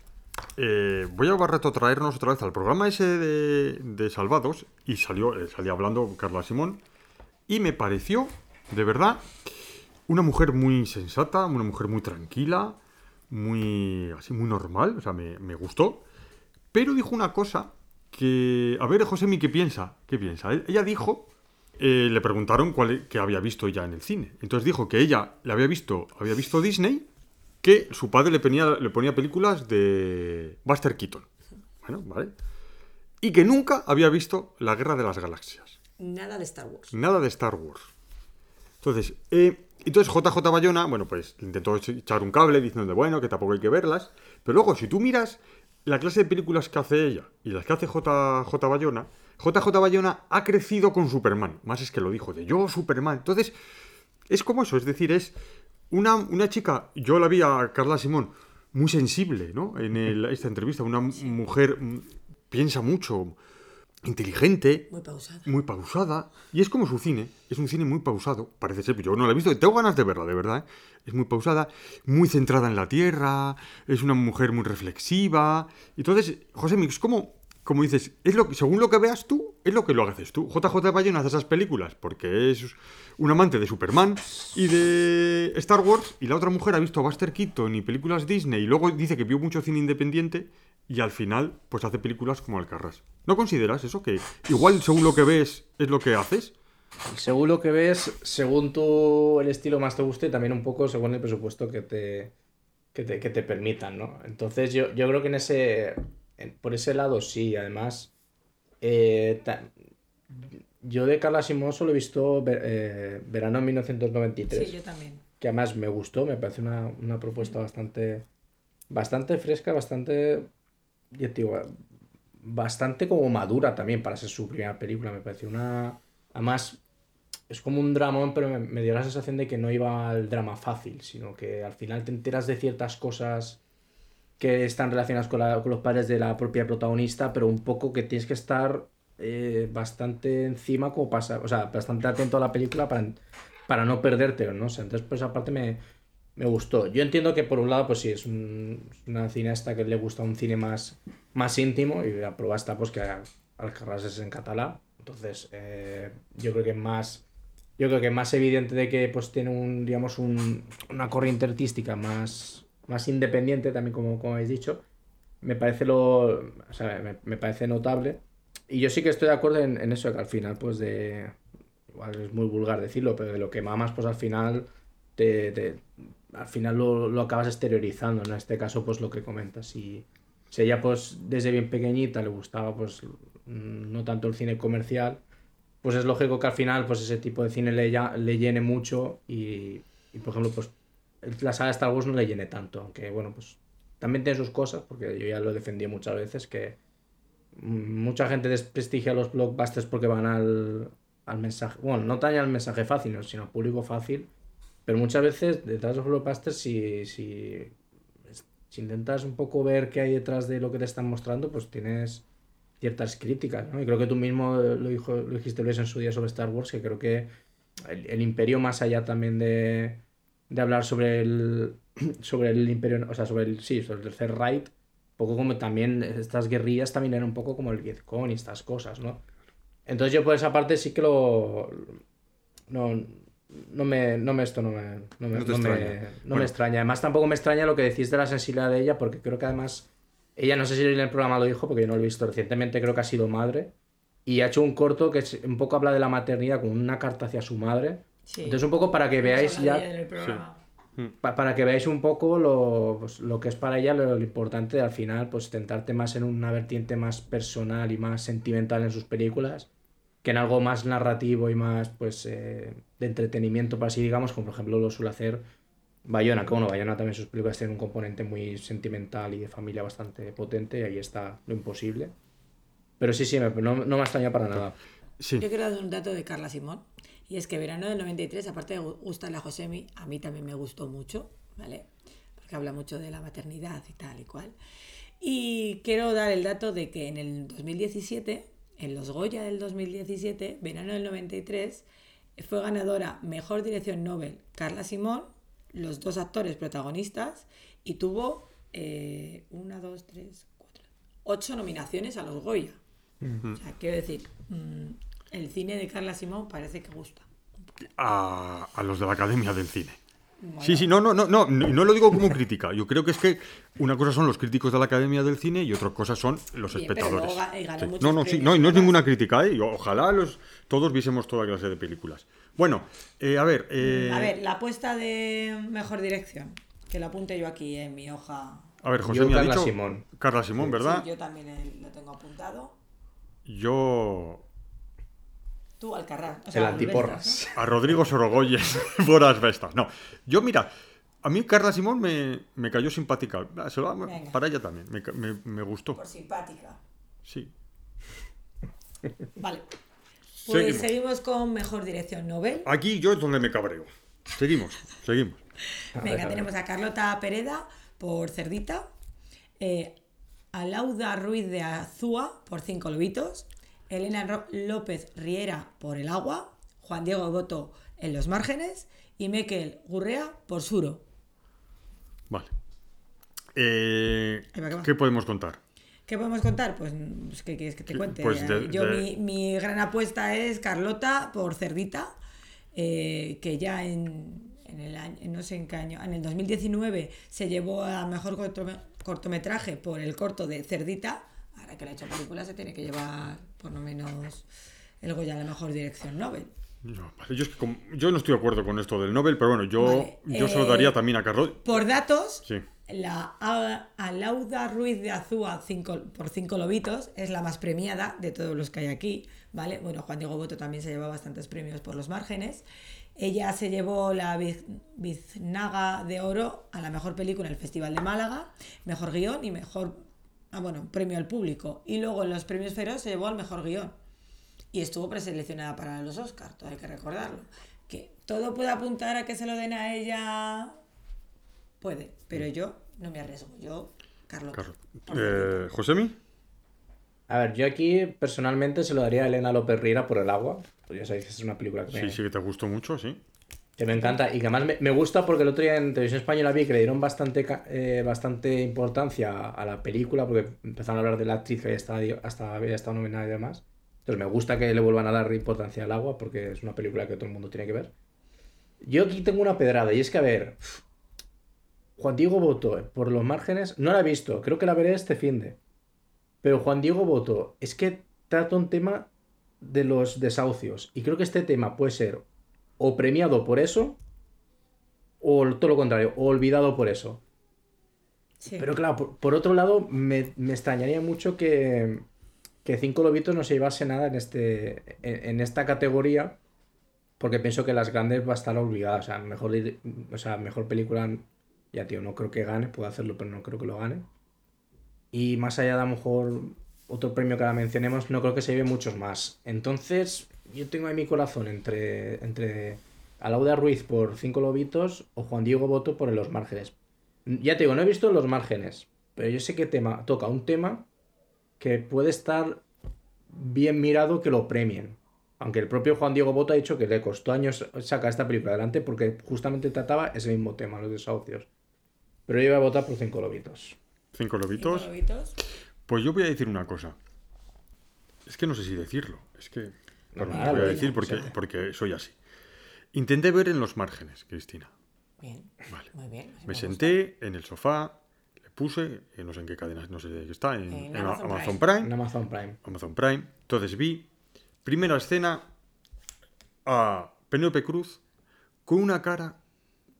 B: Eh, voy a retrotraernos otra vez al programa ese de, Salvados y salió, eh, salía hablando Carla Simón y me pareció, de verdad, una mujer muy sensata, una mujer muy tranquila, muy así muy normal, o sea, me, me gustó. Pero dijo una cosa que, a ver, Josemi, ¿qué piensa? ¿Qué piensa? E- Ella dijo, eh, le preguntaron cuál qué había visto ella en el cine. Entonces dijo que ella le había visto, había visto Disney, que su padre le ponía, le ponía películas de Buster Keaton. Bueno, vale. Y que nunca había visto La Guerra de las Galaxias.
D: Nada de Star Wars.
B: Nada de Star Wars. Entonces, eh, entonces JJ Bayona, bueno, pues intentó echar un cable diciendo, bueno, que tampoco hay que verlas. Pero luego, si tú miras la clase de películas que hace ella y las que hace JJ Bayona, JJ Bayona ha crecido con Superman. Más es que lo dijo, de yo, Superman. Entonces, es como eso, es decir, es una, una chica, yo la vi a Carla Simón, muy sensible, ¿no? En el- esta entrevista, una mujer mm, piensa mucho, inteligente,
D: Muy pausada.
B: muy pausada. Y es como su cine. Es un cine muy pausado. Parece ser. Yo no la he visto. Tengo ganas de verla, de verdad. ¿eh? Es muy pausada. Muy centrada en la tierra. Es una mujer muy reflexiva. Entonces, José Mix, como, como dices, es lo que, según lo que veas tú, es lo que lo haces tú. JJ Bayona hace esas películas porque es un amante de Superman y de Star Wars. Y la otra mujer ha visto Buster Keaton y películas Disney. Y luego dice que vio mucho cine independiente. Y al final, pues hace películas como Alcarrás. ¿No consideras eso? Que igual según lo que ves es lo que haces.
C: Según lo que ves, según tú el estilo más te guste, también un poco según el presupuesto que te, que te, que te permitan, ¿no? Entonces yo, yo creo que en ese, por ese lado sí, además, eh, ta- yo de Carla Simón solo he visto Ver- eh, Verano en 1993
D: Sí, yo también.
C: que además me gustó, me parece una, una propuesta bastante, bastante fresca, bastante, te digo, bastante como madura también para ser su primera película, me pareció una, además es como un dramón, pero me, me dio la sensación de que no iba al drama fácil, sino que al final te enteras de ciertas cosas que están relacionadas con, con los padres de la propia protagonista, pero un poco que tienes que estar eh, bastante encima como pasa, o sea, bastante atento a la película para, para no perderte, ¿no? Entonces, pues aparte me, me gustó. Yo entiendo que por un lado, pues sí, es un- una cineasta que le gusta un cine más, más íntimo y la prueba está pues que Alcarrás es en catalán. Entonces, eh, yo creo que es más... Yo creo que más evidente de que pues tiene un, digamos, un, una corriente artística más, más independiente también, como, como habéis dicho. Me parece lo... Me, me parece notable. Y yo sí que estoy de acuerdo en, en eso, que al final, pues de... Igual es muy vulgar decirlo, pero de lo que mamas, pues al final te, te- al final lo, lo acabas exteriorizando, ¿no? En este caso, pues lo que comentas. Si, si ella, pues, desde bien pequeñita le gustaba, pues, no tanto el cine comercial, pues es lógico que al final, pues, ese tipo de cine le, le llene mucho y, y, por ejemplo, pues, la saga de Star Wars no le llene tanto, aunque, bueno, pues, también tiene sus cosas, porque yo ya lo defendí muchas veces, que mucha gente desprestigia los blockbusters porque van al, al mensaje, bueno, no tan al mensaje fácil, ¿no? sino al público fácil, pero muchas veces detrás de los blockbusters, si, si, si intentas un poco ver qué hay detrás de lo que te están mostrando, pues tienes ciertas críticas, ¿no? Y creo que tú mismo lo, dijo, lo dijiste Luis en su día sobre Star Wars, que creo que el imperio más allá también de, de hablar sobre el, [CLEARS THROAT] sobre el imperio, o sea, sobre el, sí, sobre el tercer Reich, poco como también estas guerrillas también eran un poco como el Vietcong y estas cosas, ¿no? Entonces yo por esa parte sí que lo... No, no me, no me esto no me, no me,
B: No
C: no me-
B: extraña.
C: no me extraña. Además tampoco me extraña lo que decís de la sensibilidad de ella, porque creo que además ella no sé si en el programa lo dijo, porque yo no lo he visto recientemente, creo que ha sido madre. Y ha hecho un corto que un poco habla de la maternidad con una carta hacia su madre.
D: Sí.
C: Entonces un poco para que veáis ya
D: programa.
C: pa- para que veáis un poco lo, pues, lo que es para ella lo, lo importante de al final, pues tentarte más en una vertiente más personal y más sentimental en sus películas que en algo más narrativo y más pues eh, de entretenimiento, para así digamos, como por ejemplo lo suele hacer Bayona, que bueno, Bayona también sus películas tienen un componente muy sentimental y de familia bastante potente, y ahí está lo imposible. Pero sí, sí, me- no, no me extraña para nada.
B: Sí.
D: Yo quiero dar un dato de Carla Simón. Y es que verano del 93, aparte de gu- gustarle a Josemi, a mí también me gustó mucho, ¿vale? Porque habla mucho de la maternidad y tal y cual. Y quiero dar el dato de que en el 2017, en los Goya del 2017, verano del 93, fue ganadora Mejor Dirección Nobel Carla Simón, los dos actores protagonistas, y tuvo eh, una, dos, tres, cuatro, ocho nominaciones a los Goya. O sea, quiero decir, mm, el cine de Carla Simón parece que gusta.
B: a, a los de la Academia del Cine. Sí, sí, no, no, no, no, no no lo digo como crítica. Yo creo que es que una cosa son los críticos de la Academia del Cine y otra cosa son los
D: Bien, pero
B: espectadores. Sí. No, no, sí, no, y no es ninguna crítica, ¿eh? Ojalá los, todos viésemos toda clase de películas. Bueno, eh, a ver, eh,
D: A ver, la apuesta de mejor dirección, que lo apunte yo aquí en mi hoja.
B: a ver, José
C: Yo,
B: me ha
C: Carla
B: dicho
C: Simón.
B: Carla Simón, ¿verdad?
D: Sí, yo también lo tengo apuntado.
B: Yo
D: Tú. O
C: El antiporras.
B: a Rodrigo Sorogoyes [LAUGHS] por Asbestas. No, yo mira, a mí Carla Simón me, me cayó simpática. Ah, se lo- para ella también, me, me- me gustó.
D: Por simpática.
B: Sí.
D: Vale. Pues
B: Seguimos.
D: seguimos. con mejor dirección Nobel.
B: Aquí yo es donde me cabreo. Seguimos, seguimos.
D: Venga,
C: a ver.
D: tenemos a Carlota Pereda por Cerdita, eh, a Lauda Ruiz de Azúa por Cinco Lobitos, Elena López Riera por El Agua, Juan Diego Boto en Los Márgenes y Miquel Gurrea por Suro.
B: Vale. Eh. ¿Qué podemos contar?
D: ¿Qué podemos contar? Pues, pues, ¿qué quieres que te cuente?
B: pues de-
D: Yo
B: de-
D: Mi, mi gran apuesta es Carlota por Cerdita, eh, que ya en, en el año, no sé en qué año, en el 2019 se llevó a mejor cortome- cortometraje por el corto de Cerdita. Ahora que le ha hecho película se tiene que llevar por lo menos el Goya a la mejor dirección Nobel.
B: Yo, vale, yo es que como- yo no estoy de acuerdo con esto del Nobel, pero bueno, yo,
D: Vale,
B: yo se lo
D: eh,
B: daría también a Carlos.
D: Por datos,
B: Sí.
D: la Alauda Ruiz de Azúa cinco- por cinco lobitos es la más premiada de todos los que hay aquí, ¿vale? Bueno, Juan Diego Boto también se lleva bastantes premios por los márgenes. Ella se llevó la Biz- Biznaga de Oro a la mejor película en el Festival de Málaga, mejor guion y mejor, ah, bueno, premio al público. Y luego en los premios Feroz se llevó al mejor guion. Y estuvo preseleccionada para los Oscars, todo hay que recordarlo. Que todo puede apuntar a que se lo den a ella Puede, pero yo no me arriesgo. Yo, Carlota.
B: Carlos. Eh, ¿Josemi?
C: A ver, yo aquí personalmente se lo daría a Elena López Riera por el agua. Pues ya sabéis que es una película que me,
B: Sí, sí que te gustó mucho, sí.
C: Que me encanta y que además me, me gusta porque el otro día en Televisión Española vi que le dieron bastante, eh, bastante importancia a la película porque empezaron a hablar de la actriz que hasta había estado nominada y demás. Entonces me gusta que le vuelvan a dar importancia al agua porque es una película que todo el mundo tiene que ver. Yo aquí tengo una pedrada y es que, a ver, Juan Diego Boto, eh, por los márgenes, no la he visto, creo que la veré este fin. Pero Juan Diego Boto es que trata un tema de los desahucios y creo que este tema puede ser o premiado por eso o todo lo contrario, o olvidado por eso.
D: Sí.
C: Pero claro, por, por otro lado, me, me extrañaría mucho que, que Cinco Lobitos no se llevase nada en, este, en, en esta categoría, porque pienso que las grandes va a estar olvidada. O sea, mejor, o sea, mejor película, ya tío, no creo que gane, puede hacerlo, pero no creo que lo gane. Y más allá de a lo mejor otro premio que ahora mencionemos, no creo que se lleve muchos más. Entonces, yo tengo ahí mi corazón entre, entre Alauda Ruiz por Cinco Lobitos o Juan Diego Boto por los Márgenes. Ya te digo, no he visto Los Márgenes, pero yo sé que tema, toca un tema que puede estar bien mirado que lo premien. Aunque el propio Juan Diego Boto ha dicho que le costó años sacar esta película adelante porque justamente trataba ese mismo tema, los desahucios. Pero yo voy a votar por Cinco Lobitos.
B: Cinco
D: Cinco
B: lobitos.
D: lobitos.
B: Pues yo voy a decir una cosa. Es que no sé si decirlo. Es que. Lo voy a decir porque, soy así. Intenté ver en los márgenes, Cristina.
D: Bien,
B: Vale.
D: muy bien.
B: Me senté en el sofá, le puse, eh, no sé en qué cadena, no sé qué está, en,
D: En
B: en
D: Amazon
B: Amazon,
D: Prime.
C: En. Amazon Prime.
B: Amazon Prime. Entonces vi, primera escena, a Penélope Cruz con una cara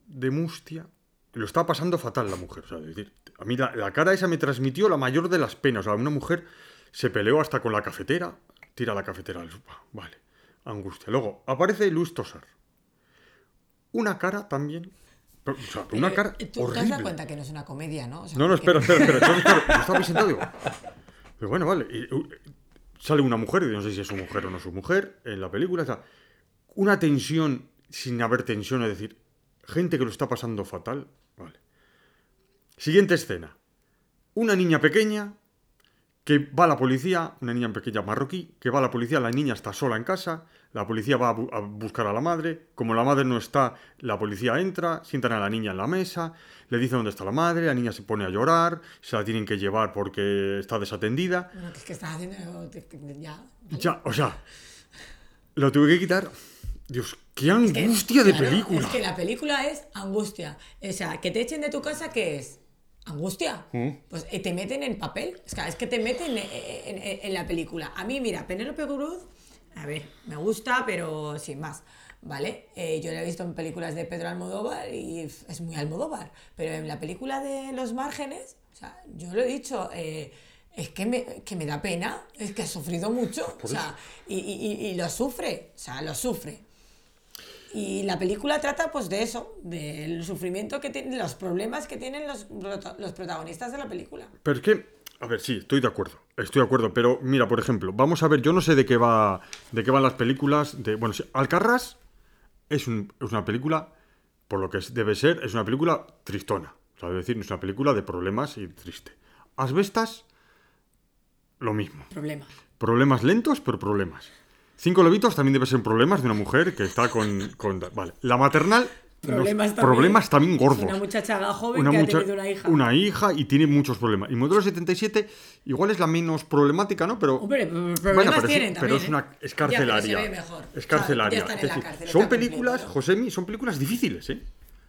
B: de mustia. Lo estaba pasando fatal la mujer. O sea, es decir, a mí la, la cara esa me transmitió la mayor de las penas. O sea, una mujer se peleó hasta con la cafetera. Tira la cafetera al sofá. Vale. Angustia. Luego, aparece Luis Tosar. Una cara también. pero, o sea, una cara
D: Eh, Tú te has
B: horrible.
D: dado cuenta que no es una comedia, ¿no? O sea,
B: No, no, espera, espera, espera. [LAUGHS] Yo estaba pensando, digo. Pero bueno, vale. y, sale una mujer, y no sé si es su mujer o no su mujer, en la película. o sea, una tensión sin haber tensión, es decir, gente que lo está pasando fatal. Vale. Siguiente escena. Una niña pequeña que va la policía, una niña pequeña marroquí, que va la policía, la niña está sola en casa, la policía va a, bu- a buscar a la madre, como la madre no está, la policía entra, sientan a la niña en la mesa, le dice dónde está la madre, la niña se pone a llorar, se la tienen que llevar porque está desatendida.
D: Bueno, que es que estás haciendo. Ya.
B: Ya, o sea, lo tuve que quitar. Dios, qué
D: que,
B: angustia de
D: claro,
B: película.
D: Es que la película es angustia. O sea, que te echen de tu casa, ¿qué es? Angustia.
B: Mm.
D: Pues eh, te meten en papel. O sea, es que te meten en, en- en- en la película. A mí, mira, Penélope Cruz, a ver, me gusta, pero sin más. ¿Vale? Eh, yo la he visto en películas de Pedro Almodóvar y es muy Almodóvar. Pero en la película de Los Márgenes, o sea, yo lo he dicho, eh, es que me, que me da pena, es que ha sufrido mucho. O sea, y, y- y- y lo sufre, o sea, lo sufre. Y la película trata pues de eso, del sufrimiento que tienen, los problemas que tienen los, los protagonistas de la película.
B: Pero es que, a ver, sí, estoy de acuerdo. Estoy de acuerdo, pero mira, por ejemplo, vamos a ver, yo no sé de qué va de qué van las películas de, bueno, sí, Alcarrás es, un- es una película por lo que es- debe ser, es una película tristona, o sea, debe decir, es una película de problemas y triste. Asbestas lo mismo.
D: Problema.
B: Problemas lentos, pero problemas. Cinco lobitos también debe ser problemas de una mujer que está con, con- vale, la maternal
D: Problemas también.
B: problemas también gordos
D: Una muchacha joven
B: una
D: que
B: mucha-
D: ha tenido una hija.
B: una hija y tiene muchos problemas. Y Modelo 77 igual es la menos problemática, ¿no? Pero
D: Hombre,
B: Bueno, pero, es- pero es
D: ¿eh?
B: una es
D: Ya,
B: carcelaria.
D: pero se ve mejor.
B: Es
D: O sea,
B: carcelaria.
D: ya están en
B: Es
D: la
B: decir,
D: cárcel,
B: son películas. Josemi, son películas difíciles, ¿eh?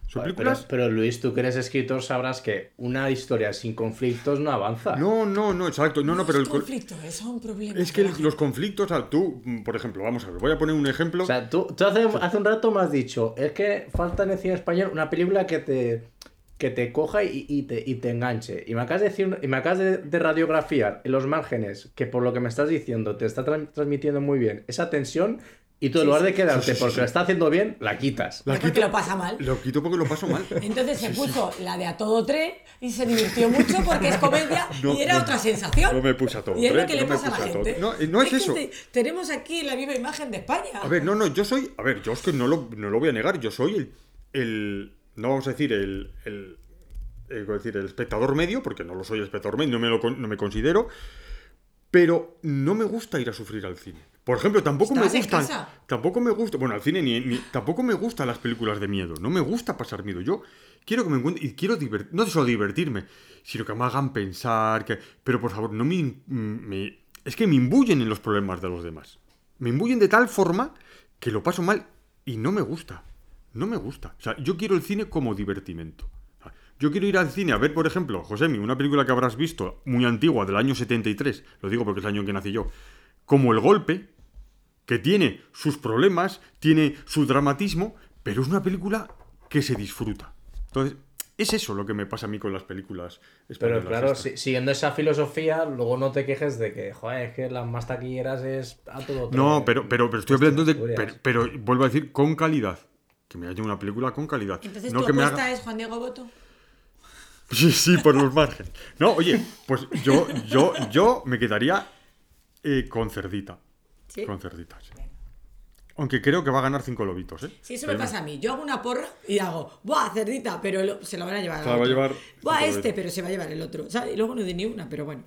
B: Son
C: Vale,
B: películas
C: Pero, pero, Luis, tú que eres escritor sabrás que una historia sin conflictos no avanza.
B: No, no, no, exacto. No, no, pero el
D: conflicto, es un problema.
B: es que el- los conflictos, o sea, tú, por ejemplo, vamos a ver, voy a poner un ejemplo.
C: O sea, tú, tú hace, hace un rato me has dicho, es que falta en el cine español una película que te, que te coja y, y te, y te enganche. Y me acabas de decir, y me acabas de, de radiografiar en los márgenes, que por lo que me estás diciendo te está tra- transmitiendo muy bien esa tensión, y tú en
D: Sí,
C: lugar
D: sí.
C: de quedarte
B: Sí, sí, sí,
C: porque
B: sí.
C: lo está haciendo bien, la quitas.
B: La
D: Es porque
B: quito-
D: lo pasa mal.
B: Lo quito porque lo paso mal. [LAUGHS]
D: Entonces se puso la de a todo tren y se divirtió mucho porque es [LAUGHS] comedia
B: No,
D: y era
B: no,
D: otra sensación.
B: no me puse a todo
D: Y es lo que le
B: no me
D: pasa a la
B: a
D: gente.
B: no, eh, no es
D: que
B: eso.
D: te- tenemos aquí la viva imagen de España.
B: A ver, no, no, yo soy. A ver, yo es que no lo, no lo voy a negar. Yo soy el. el no vamos a decir el. el eh, voy a decir, el espectador medio, porque no lo soy el espectador medio, no me, lo, no me considero. Pero no me gusta ir a sufrir al cine. Por ejemplo, tampoco me
D: ¿Estás en
B: gustan. Tampoco me gusta. Bueno, al cine ni, ni- Tampoco me gustan las películas de miedo. No me gusta pasar miedo. Yo quiero que me encuentre. Y quiero divertir. No solo divertirme, sino que me hagan pensar. Que, pero por favor, no me. Es que me imbuyen en los problemas de los demás. Me imbuyen de tal forma que lo paso mal y no me gusta. No me gusta. O sea, yo quiero el cine como divertimento. Yo quiero ir al cine a ver, por ejemplo, Josemi, una película que habrás visto, muy antigua, del año 73, lo digo porque es el año en que nací yo, como El Golpe, que tiene sus problemas, tiene su dramatismo, pero es una película que se disfruta. Entonces, es eso lo que me pasa a mí con las películas
C: Pero claro, si- siguiendo esa filosofía, luego no te quejes de que, joder, es que las más taquilleras es a todo.
B: No, pero, pero, pero estoy hablando de... Pero, pero vuelvo a decir, con calidad. Que me haya una película con calidad.
D: Entonces
B: no
D: tu
B: que me
D: apuesta
B: haga...
D: es Juan Diego Boto. [LAUGHS]
B: Sí, sí, por los márgenes. No, oye, pues yo, yo, yo me quedaría eh, con Cerdita.
D: ¿Sí?
B: Con Cerdita, sí. Aunque creo que va a ganar cinco lobitos, ¿eh?
D: Sí, eso me pasa a mí. Yo hago una porra y hago, ¡buah, cerdita! Pero lo- se la van a llevar.
B: Se la va a llevar
D: ¡Buah, este! Pero se va a llevar el otro. ¿sabes? Y luego no di ni una, pero bueno.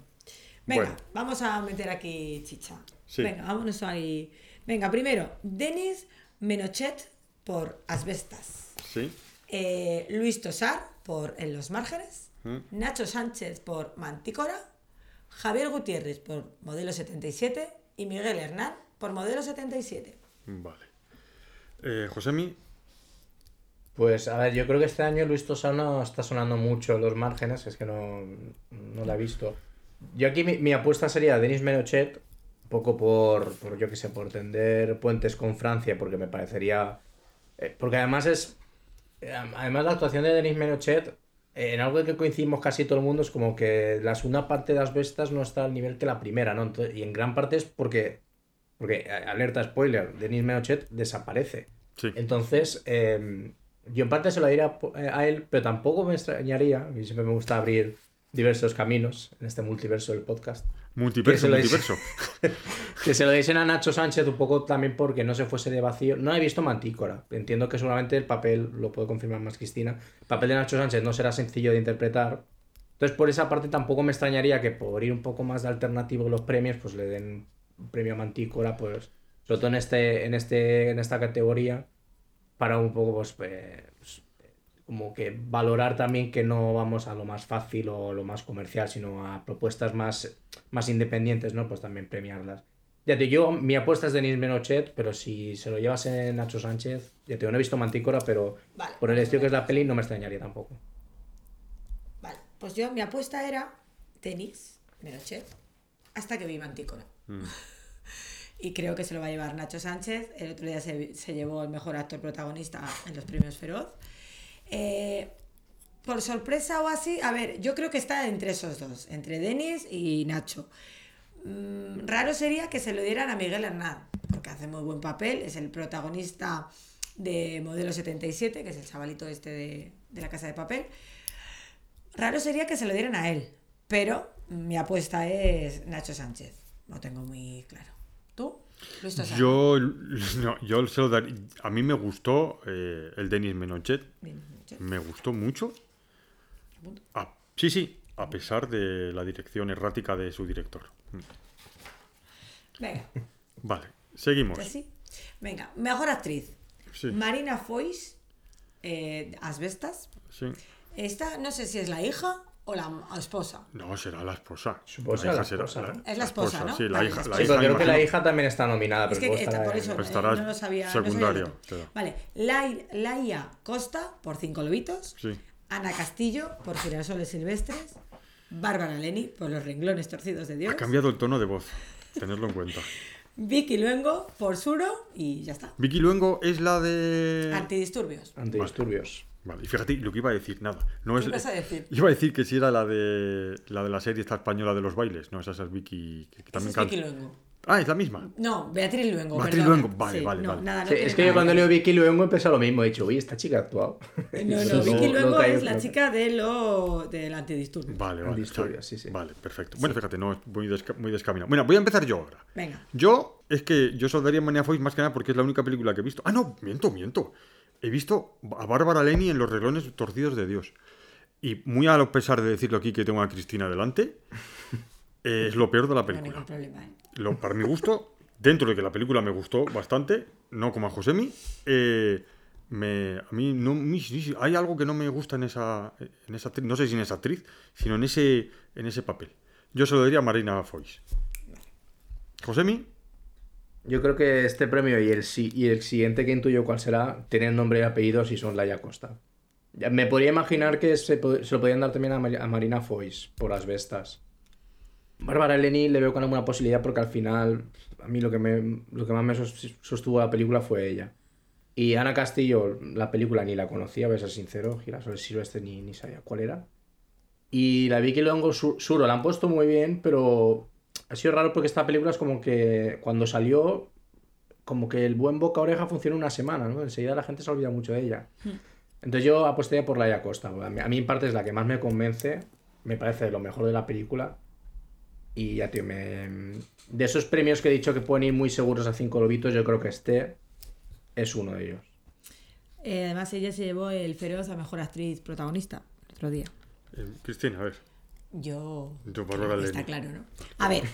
D: Venga,
B: Bueno.
D: vamos a meter aquí chicha.
B: Sí.
D: Venga, vámonos ahí. Venga, primero, Denis Menochet por Asbestas.
B: Sí.
D: Eh, Luis Tosar por En los Márgenes.
B: Mm.
D: Nacho Sánchez por Mantícora. Javier Gutiérrez por Modelo 77. Y Miguel Hernán por Modelo 77.
B: Vale. Eh, Josemi,
C: Pues a ver, yo creo que este año Luis Tosano está sonando mucho los márgenes, es que no, no la he visto. Yo aquí mi, mi apuesta sería Denis Menochet, un poco por, por yo que sé, por tender puentes con Francia, porque me parecería... eh, porque además es... eh, Además la actuación de Denis Menochet, eh, en algo que coincidimos casi todo el mundo, es como que la segunda parte de las bestas no está al nivel que la primera, ¿no? Entonces- y en gran parte es porque Porque, eh, alerta spoiler, Denis Menochet desaparece.
B: Sí.
C: Entonces, eh, yo en parte se lo diría a él, pero tampoco me extrañaría, y siempre me gusta abrir diversos caminos en este multiverso del podcast,
B: Multiverso,
C: que se lo
B: multiverso. [LAUGHS]
C: que se lo diesen a Nacho Sánchez un poco también porque no se fuese de vacío. No he visto Mantícora. Entiendo que seguramente el papel, lo puede confirmar más Cristina, el papel de Nacho Sánchez no será sencillo de interpretar. Entonces, por esa parte tampoco me extrañaría que por ir un poco más de alternativo los premios, pues le den un premio a Mantícora, pues, sobre todo en, este, en, este, en esta categoría, para un poco, pues, eh, pues, como que valorar también que no vamos a lo más fácil o lo más comercial, sino a propuestas más, más independientes, ¿no? Pues también premiarlas. Ya te digo, mi apuesta es Denis Menochet, pero si se lo llevas en Nacho Sánchez, ya te digo, no he visto Mantícora, pero
D: Vale.
C: por el estilo que es la peli no me extrañaría tampoco.
D: Vale, pues yo mi apuesta era tenis, Menochet, hasta que vi Mantícora.
B: Mm. [LAUGHS]
D: y creo que se lo va a llevar Nacho Sánchez. El otro día se, se llevó el mejor actor protagonista en los premios Feroz. Eh, por sorpresa o así, a ver, yo creo que está entre esos dos, entre Denis y Nacho. Mm, raro sería que se lo dieran a Miguel Hernán, porque hace muy buen papel, es el protagonista de Modelo 77, que es el chavalito este de, de la casa de papel. Raro sería que se lo dieran a él, pero mi apuesta es Nacho Sánchez. Lo tengo muy claro. ¿Tú?
B: Yo, no, yo se lo daría- A mí me gustó eh, el Denis Menochet.
D: Bien,
B: Me gustó mucho. Ah, sí, sí, a pesar de la dirección errática de su director. Mm.
D: Venga,
B: Vale, seguimos.
D: pues sí. Venga, mejor actriz.
B: Sí.
D: Marina Foix, eh, Asbestas.
B: Sí.
D: Esta no sé si es la hija o la esposa.
B: No, será la esposa.
C: Supongo que será la
B: será-
C: esposa.
D: Es la esposa, ¿no?
B: Sí, la
D: Vale,
B: hija.
D: la
B: La
C: Sí,
B: hija
C: creo que la hija también está nominada,
D: Es
C: pero
D: que está-
C: estará
D: por eso
B: Pues
D: eh,
B: estará
D: no lo sabía. no sabía
B: secundario.
D: Vale, Lai- Laia Costa por Cinco Lobitos.
B: Sí.
D: Ana Castillo por Girasoles Silvestres. Bárbara Leni por Los Renglones Torcidos de Dios.
B: Ha cambiado el tono de voz. Tenerlo en cuenta. [LAUGHS]
D: Vicky Luengo por Suro y ya está.
B: Vicky Luengo es la de.
D: Antidisturbios.
C: Antidisturbios.
B: Vale, y fíjate lo que iba a decir, nada. No es...
D: ¿Qué ibas a decir?
B: Iba a decir que si era la de la de la serie esta española de los bailes. No, esa es Vicky. Que, que también
D: es. Vicky Luengo.
B: Ah, es la misma.
D: No, Beatriz Luengo.
B: Beatriz
D: perdona.
B: Luengo, vale, vale,
D: no,
B: vale.
D: Nada, no
C: Sí, es que yo cuando leo Vicky Luengo he pensado lo mismo. He dicho, uy, esta chica ha actuado. [LAUGHS]
D: No, no, [LAUGHS] Vicky Luengo es la chica de lo del antidisturbios.
B: Vale, vale.
C: Antidisturbios,
B: está-
C: sí, sí.
B: Vale, perfecto. Bueno, fíjate, no es muy, desca- muy descaminado. Bueno, voy a empezar yo ahora.
D: Venga.
B: Yo, es que yo soldaría Mania Foix más que nada porque es la única película que he visto. Ah, no, miento, miento. He visto a Bárbara Leni en Los reglones torcidos de Dios. Y muy a pesar de decirlo aquí que tengo a Cristina delante, [LAUGHS] eh, es lo peor de la película.
D: problema. ¿eh?
B: Lo, para mi gusto, dentro de que la película me gustó bastante, no como a Josemi, eh, me, a mí no, hay algo que no me gusta en esa, en esa actriz, no sé si en esa actriz, sino en ese, en ese papel. Yo se lo diría a Marina Foix. Josemi,
C: Yo creo que este premio y el, si- y el siguiente que intuyo cuál será, tienen nombre y apellidos y son Laia Costa. Me podría imaginar que se, se lo podían dar también a, a Marina Foix por asbestas. Bárbara Eleni le veo con alguna posibilidad porque al final a mí lo que, me, lo que más me sos- sostuvo la película fue ella. Y Ana Castillo, la película ni la conocía, voy a ser sincero, Girasol Silvestre ni, ni sabía cuál era. Y la Vicky Luengo Su- Suro la han puesto muy bien, pero ha sido raro porque esta película es como que cuando salió, como que el buen boca oreja funciona una semana, ¿no? Enseguida la gente se olvida mucho de ella. Entonces yo apostaría por Laia Costa. A mí, a mí en parte es la que más me convence, me parece lo mejor de la película. Y ya, tío, me... de esos premios que he dicho que pueden ir muy seguros a cinco lobitos, yo creo que este es uno de ellos.
D: Eh, además, ella se llevó el feroz a mejor actriz protagonista el otro día.
B: eh, Cristina, a ver.
D: Yo. Está claro, ¿no? A ver,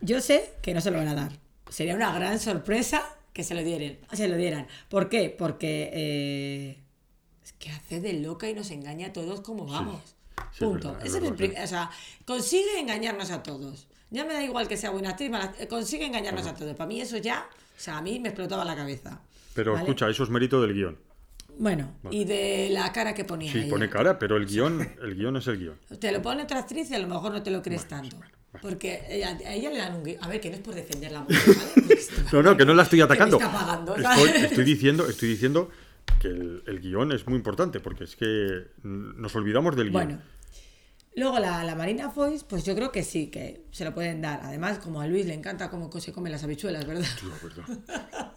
D: yo sé que no se lo van a dar. Sería una gran sorpresa que se lo dieran. Se lo dieran. ¿Por qué? Porque eh, es que hace de loca y nos engaña a todos como vamos.
B: Sí, es
D: Punto.
B: es
D: Ese es el
B: verdad,
D: pri- o sea, consigue engañarnos a todos. Ya me da igual que sea buena actriz, mala- consigue engañarnos a todos. Para mí eso ya, o sea, a mí me explotaba la cabeza.
B: Pero
D: ¿vale?
B: escucha, eso es mérito del guion.
D: Bueno, y de la cara que ponía.
B: Sí,
D: ella.
B: pone cara, pero el guion, el guion es el guion.
D: Te lo pone otra actriz y a lo mejor no te lo crees tanto. Porque ella- a ella le dan un... gui- A ver, que no es por defender la mujer, ¿vale? [LAUGHS]
B: No, no, que no la estoy [LAUGHS] atacando.
D: está pagando,
B: Estoy, estoy diciendo, estoy diciendo que el, el guion es muy importante, porque es que nos olvidamos del guion.
D: Bueno, Luego la, la Marina Foix, pues yo creo que sí, que se lo pueden dar. Además, como a Luis le encanta cómo se comen las habichuelas, ¿verdad?
B: La verdad. [LAUGHS]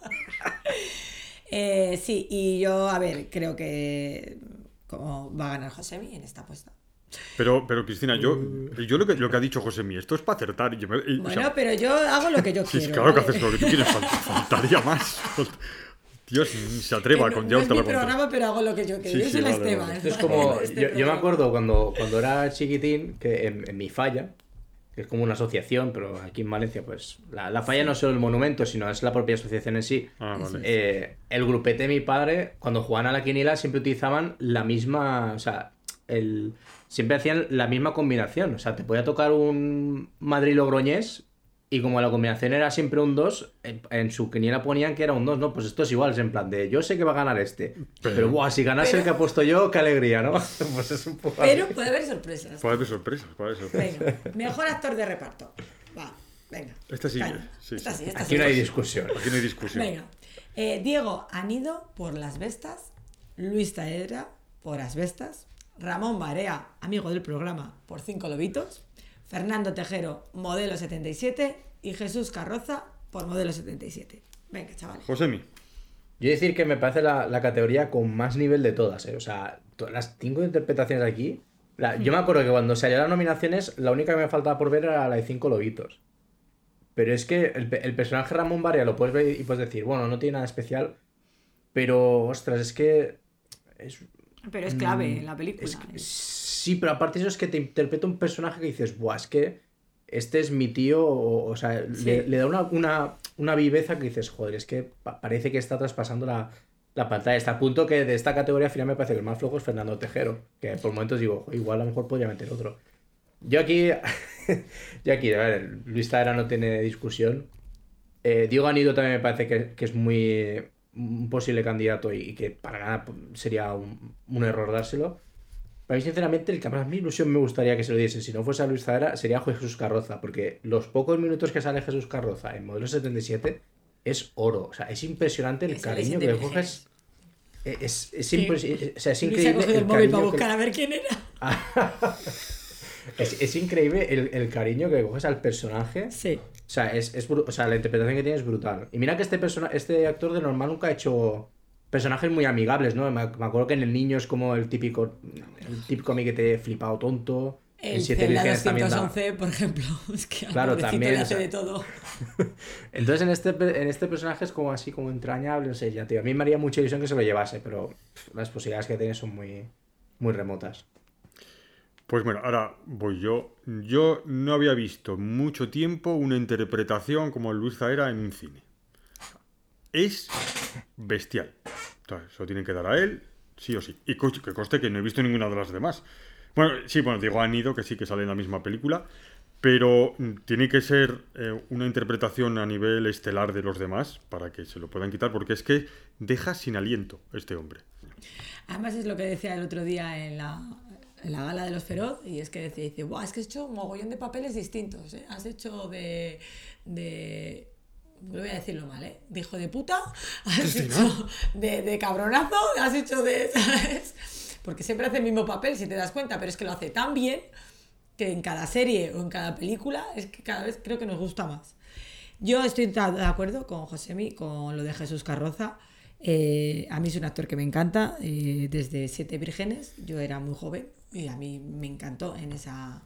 D: Eh, sí, y yo, a ver, creo que como va a ganar Josemi en esta apuesta.
B: Pero, pero Cristina, yo, yo lo, que, lo que ha dicho José Mí, esto es para acertar. yo me- y, o
D: Bueno,
B: sea,
D: pero yo hago lo que yo
B: sí,
D: quiero.
B: claro que
D: ¿vale?
B: haces lo que tú quieres, fal- faltaría más. Dios, se atreva
D: Que
B: con
D: no, no es mi programa, pero hago lo que yo quiero.
B: Sí,
D: yo
B: sí,
D: soy la
B: vale,
D: Esteban.
B: vale.
C: Es como.
D: Este
C: yo, yo me acuerdo cuando, cuando era chiquitín, que en, en mi falla, que es como una asociación, pero aquí en Valencia, pues. La, la falla no es solo el monumento, sino es la propia asociación en sí.
B: Ah, vale.
C: Eh, el grupete de mi padre, cuando jugaban a la quiniela, siempre utilizaban la misma. O sea, el, siempre hacían la misma combinación. O sea, te podía tocar un Madrid-Logroñés. Y como la combinación era siempre un 2, en, en su quiniela ponían que era un 2, ¿no? Pues esto es igual, es en plan de yo sé que va a ganar este. Pero, buah, si ganase el que ha puesto yo, qué alegría, ¿no? [LAUGHS] pues es un poco.
D: Pero puede haber sorpresas.
B: Puede haber sorpresas, puede haber sorpresas.
D: Venga, mejor actor de reparto. Va, venga.
B: Esta sí, sí,
D: esta
B: sí.
D: sí, esta
C: Aquí
D: sí.
C: no hay discusión.
B: Aquí no hay discusión.
D: Venga. Eh, Diego Anido por Las Vestas, Luis Taedra por Asbestas, Ramón Barea, amigo del programa, por Cinco Lobitos, Fernando Tejero, modelo 77 y Jesús Carroza por modelo 77. Venga, chaval.
B: José Mí.
C: Yo he decir que me parece la, la categoría con más nivel de todas, ¿eh? O sea, todas las cinco interpretaciones aquí. la- yo me acuerdo que cuando salieron las nominaciones, la única que me faltaba por ver era la de cinco lobitos. Pero es que el, el personaje Ramón Barea lo puedes ver y puedes decir, bueno, no tiene nada especial. Pero, ostras, es que. Es,
D: Pero es clave en la película.
C: es que-
D: ¿eh?
C: sí, pero aparte eso es que te interpreta un personaje que dices, buah, es que este es mi tío, o, o sea,
D: Sí.
C: le, le da una, una, una viveza que dices, joder, es que pa- parece que está traspasando la, la pantalla. Hasta el punto que de esta categoría al final me parece que el más flojo es Fernando Tejero, que por momentos digo, "Jo, igual a lo mejor podría meter otro. Yo aquí, [LAUGHS] yo aquí, a ver, Luis Taera no tiene discusión. Eh, Diego Anido también me parece que, que es muy un posible candidato y, que para nada sería un, un error dárselo. Para mí, sinceramente, el que más mi ilusión me gustaría que se lo diesen, si no fuese a Luis Zaera, sería Jesús Carroza, porque los pocos minutos que sale Jesús Carroza en modelo 77 es oro. O sea, es impresionante el
D: Es
C: cariño que coges. Es, es,
D: Sí.
C: impre- o sea, es
D: Luis
C: increíble.
D: ha cogido el
C: el
D: móvil para buscar a ver quién era. [LAUGHS]
C: es, es increíble el, el cariño que coges al personaje.
D: Sí.
C: O sea, es, es o sea, la interpretación que tiene es brutal. Y mira que este, persona este actor de normal nunca ha hecho personajes muy amigables, ¿no? Me, me acuerdo que en El Niño es como el típico el típico a mí que te he flipado tonto.
D: El
C: en Siete Vírgenes también da.
D: 211, por ejemplo. [LAUGHS] Es que
C: Claro, también,
D: le
C: o
D: hace
C: sea,
D: de todo. [LAUGHS]
C: Entonces en este, en este personaje es como así, como entrañable, no sé, ya tío. A mí me haría mucha ilusión que se lo llevase, pero pff, las posibilidades que tiene son muy, muy remotas.
B: Pues bueno, ahora voy yo. Yo no había visto mucho tiempo una interpretación como Luis Zaera en un cine. Es bestial. Entonces, se lo tienen que dar a él, sí o sí. Y que coste que no he visto ninguna de las demás. Bueno, sí, bueno, digo Anido, que sí que sale en la misma película. Pero mm, tiene que ser eh, una interpretación a nivel estelar de los demás para que se lo puedan quitar, porque es que deja sin aliento este hombre.
D: Además es lo que decía el otro día en la, en la gala de los Feroz, y es que decía, dice, Buah, es que has hecho un mogollón de papeles distintos, ¿eh? Has hecho de... de no voy a decirlo mal, ¿eh? De hijo de puta, has hecho de, de cabronazo, has hecho de... [LAUGHS] ¿sabes? Porque siempre hace el mismo papel, si te das cuenta, pero es que lo hace tan bien que en cada serie o en cada película es que cada vez creo que nos gusta más. Yo estoy de acuerdo con Josemi, con lo de Jesús Carroza. Eh, a mí es un actor que me encanta eh, desde Siete Vírgenes. Yo era muy joven y a mí me encantó en esa,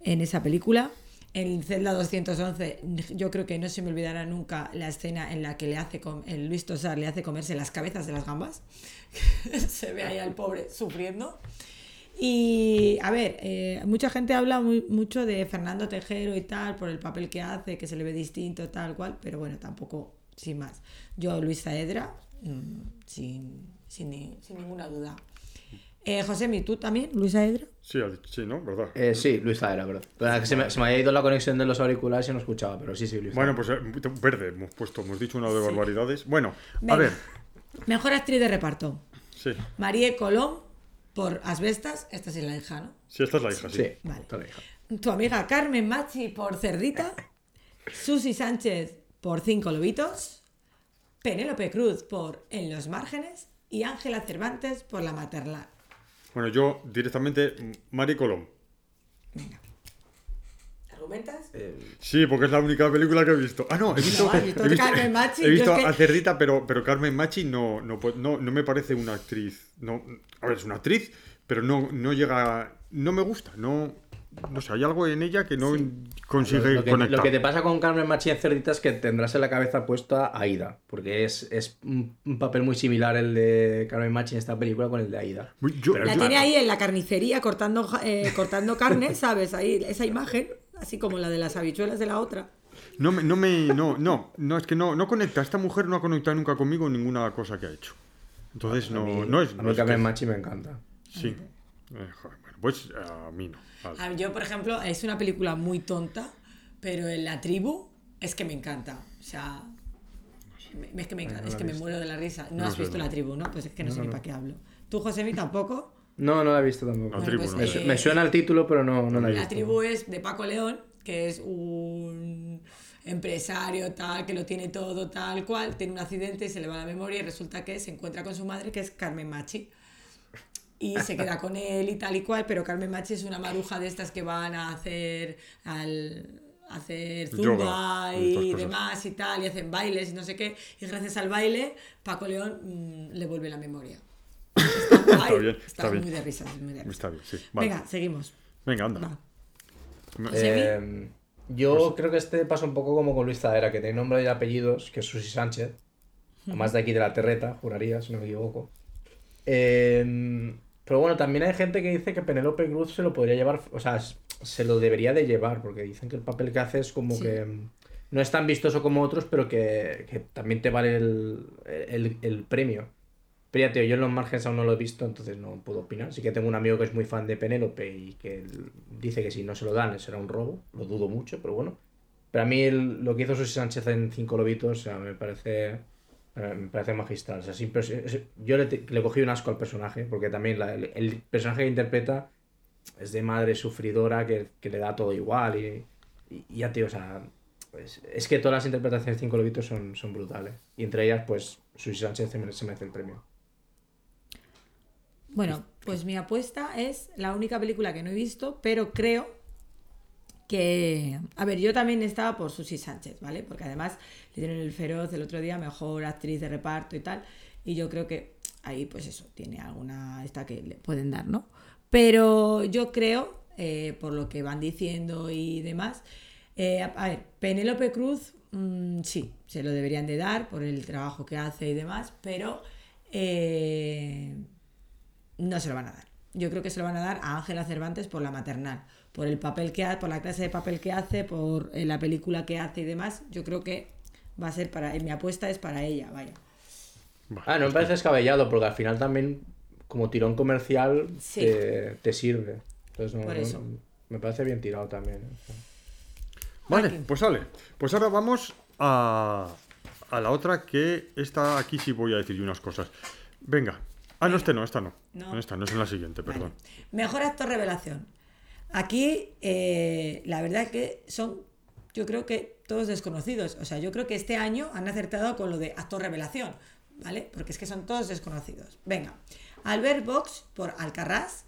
D: en esa película. En Zelda 211 yo creo que no se me olvidará nunca la escena en la que le hace el Luis Tosar le hace comerse las cabezas de las gambas. [LAUGHS] se ve ahí al pobre sufriendo. Y a ver, eh, mucha gente habla mucho de Fernando Tejero y tal, por el papel que hace, que se le ve distinto, tal cual, pero bueno, tampoco, sin más. Yo, Luis Saedra, mm, sin, sin, sin ninguna duda. Eh, Josemi, ¿tú también, Luis Saedra?
B: Sí, sí, ¿no? ¿Verdad?
C: Eh, sí, Luis Zaera, verdad. Se me, se me había ido la conexión de los auriculares y no escuchaba, pero sí, sí, Luis
B: Bueno, pues eh, verde hemos puesto, hemos dicho una de barbaridades. Bueno, a ver,
D: Mejor actriz de reparto.
B: sí,
D: Marie Colón por Asbestas, esta sí es la hija, ¿no?
B: sí, esta es la hija, sí.
C: Sí,
D: Vale.
C: la hija.
D: Tu amiga Carmen Machi por Cerdita, Susi Sánchez por Cinco Lobitos, Penélope Cruz por En los Márgenes y Ángela Cervantes por La Maternal.
B: Bueno, yo directamente, Mari Colón.
D: Venga. ¿Argumentas?
B: Sí, porque es la única película que he visto. Ah, no, he visto,
D: No, has visto
B: he visto,
D: Carmen Machi,
B: he
D: yo
B: visto
D: es que-
B: a Cerdita, pero, pero Carmen Machi no, no, pu- no, no me parece una actriz. No, a ver, es una actriz, pero no, no llega. No me gusta. No, no sé, hay algo en ella que no consigue
C: Lo que,
B: conectar.
C: lo que te pasa con Carmen Machi en Cerdita es que tendrás en la cabeza puesta a Aida, porque es, es un, un papel muy similar el de Carmen Machi en esta película con el de Aida.
B: Yo-
C: Pero
D: La
B: yo-
D: tiene ahí en la carnicería cortando, eh, cortando carne, [LAUGHS] ¿sabes? Ahí, esa imagen, así como la de las habichuelas de la otra.
B: No me, no me, no, no, no, es que no, no conecta. Esta mujer no ha conectado nunca conmigo en ninguna cosa que ha hecho. Entonces
C: A
B: no,
C: mí,
B: no es.
C: a
B: no
C: mí
B: es
C: Carmen
B: que-
C: Machi me encanta.
B: Sí. Eh, joder, pues a mí no.
D: A- Yo, por ejemplo, es una película muy tonta, pero en la tribu es que me encanta. O sea, me- es que me encanta,
C: no
D: es
C: la
D: que me muero de la risa. No,
B: No
D: has
B: sé,
D: visto
B: no.
D: la tribu, ¿no? Pues es que no, sé ni para qué hablo. ¿Tú, Josemi, tampoco?
C: No, no la he visto tampoco.
B: La tribu,
D: pues,
B: no
C: Me, su- me suena el título, pero no, no la he
D: La
C: visto.
D: tribu es de Paco León, que es un empresario tal, que lo tiene todo tal cual, tiene un accidente y se le va la memoria y resulta que se encuentra con su madre, que es Carmen Machi. Y se queda con él y tal y cual, pero Carmen Machi es una maruja de estas que van a hacer al a hacer zumba y demás y tal, y hacen bailes y no sé qué. Y gracias al baile, Paco León mm, le vuelve la memoria. [LAUGHS] Está, guay,
B: bien,
D: está
B: está bien.
D: muy de risa. muy de risa.
B: Está bien, sí. Vale.
D: Venga, seguimos.
B: Venga, anda.
C: Eh, yo creo que este pasa un poco como con Luis Zadera, que tiene nombre y apellidos, que es Susi Sánchez. Además de aquí de la Terreta, juraría, si no me equivoco. Eh, pero bueno, también hay gente que dice que Penélope Cruz se lo podría llevar, o sea, se lo debería de llevar, porque dicen que el papel que hace es como
D: Sí.
C: que mm, no es tan vistoso como otros, pero que, que también te vale el, el- el premio. Pero ya, tío, yo en los márgenes aún no lo he visto, entonces no puedo opinar. Sí que tengo un amigo que es muy fan de Penélope y que dice que si no se lo dan será un robo. Lo dudo mucho, pero bueno. Pero a mí el- lo que hizo Susi Sánchez en Cinco Lobitos, o sea, me parece me parece magistral. O sea, yo le, le cogí un asco al personaje, porque también el, personaje que interpreta es de madre sufridora que, que le da todo igual. Y, y- ya, tío, o sea, es, que todas las interpretaciones de Cinco Lobitos son, son brutales. Y entre ellas, pues, Susi Sánchez se mere- se merece el premio.
D: Bueno, pues mi apuesta es la única película que no he visto, pero creo que... A ver, yo también estaba por Susi Sánchez, ¿vale? Porque además le dieron el feroz el otro día, mejor actriz de reparto y tal, y yo creo que ahí, pues eso, tiene alguna esta que le pueden dar, ¿no? Pero yo creo, eh, por lo que van diciendo y demás, eh, a, ver, Penélope Cruz, mm, sí, se lo deberían de dar por el trabajo que hace y demás, pero... eh, no se lo van a dar. Yo creo que se lo van a dar a Ángela Cervantes por la maternal, por el papel que hace, por la clase de papel que hace, por eh, la película que hace y demás. Yo creo que va a ser para, mi apuesta es para ella, vaya.
C: Ah, no me parece descabellado, porque al final también, como tirón comercial,
D: Sí.
C: te, te sirve. Entonces, no,
D: Por
C: no-
D: eso.
C: me parece bien tirado también.
B: Vale,
D: Aquí.
B: pues sale. Pues ahora vamos a, a la otra que esta aquí sí voy a decir unas cosas. Venga. Ah, no, este no, esta no.
D: No.
B: No, esta no es en la siguiente, perdón.
D: Mejor actor revelación. Aquí, eh, la verdad que son, yo creo que todos desconocidos. O sea, yo creo que este año han acertado con lo de actor revelación, ¿vale? Porque es que son todos desconocidos. Venga, Albert Box por Alcarrás,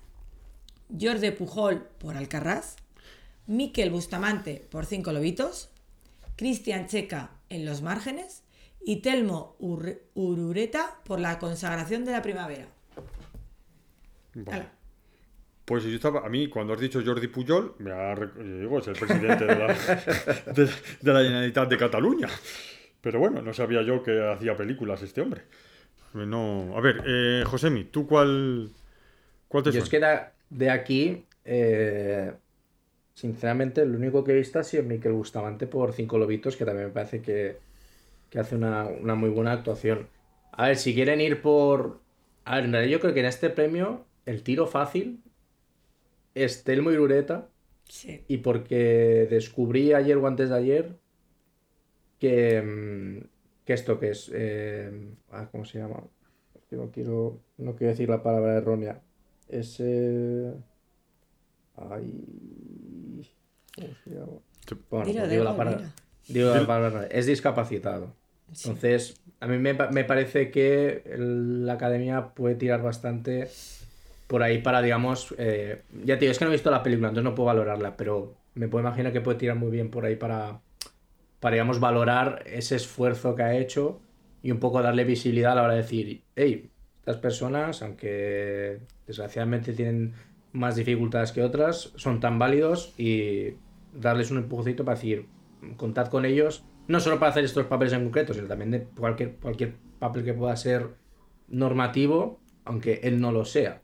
D: Jordi Pujol por Alcarrás, Miquel Bustamante por Cinco Lobitos, Cristian Checa en Los Márgenes y Telmo Ur- Urureta por La Consagración de la Primavera.
B: Vale. Pues yo estaba, a mí cuando has dicho Jordi Pujol, me ha, yo digo, es el presidente de la, [LAUGHS] de, de la Generalitat de Cataluña. Pero bueno, no sabía yo que hacía películas este hombre. No, a ver, eh, Josemi, ¿tú cuál, cuál te
C: Yo
B: suena?
C: es que de, de aquí, eh, sinceramente, lo único que he visto ha sido Miquel Bustamante por Cinco Lobitos, que también me parece que, que hace una, una muy buena actuación. A ver, si quieren ir por... A ver, en realidad yo creo que en este premio el tiro fácil es Telmo Irureta,
D: Sí.
C: y porque descubrí ayer o antes de ayer que, mm, que esto que es... eh, ah, ¿Cómo se llama? Es que no quiero, no quiero decir la palabra errónea. Es... eh, ay, ¿Cómo se llama? Bueno,
D: Dilo,
C: digo la palabra. digo la palabra errónea. Es discapacitado. Entonces, a mí me, pa- me parece que el- la academia puede tirar bastante por ahí para, digamos, eh, ya te digo, es que no he visto la película, entonces no puedo valorarla, pero me puedo imaginar que puede tirar muy bien por ahí para, para digamos, valorar ese esfuerzo que ha hecho y un poco darle visibilidad a la hora de decir, hey, estas personas, aunque desgraciadamente tienen más dificultades que otras, son tan válidos y darles un empujoncito para decir, contad con ellos, no solo para hacer estos papeles en concreto, sino también de cualquier, cualquier papel que pueda ser normativo, aunque él no lo sea.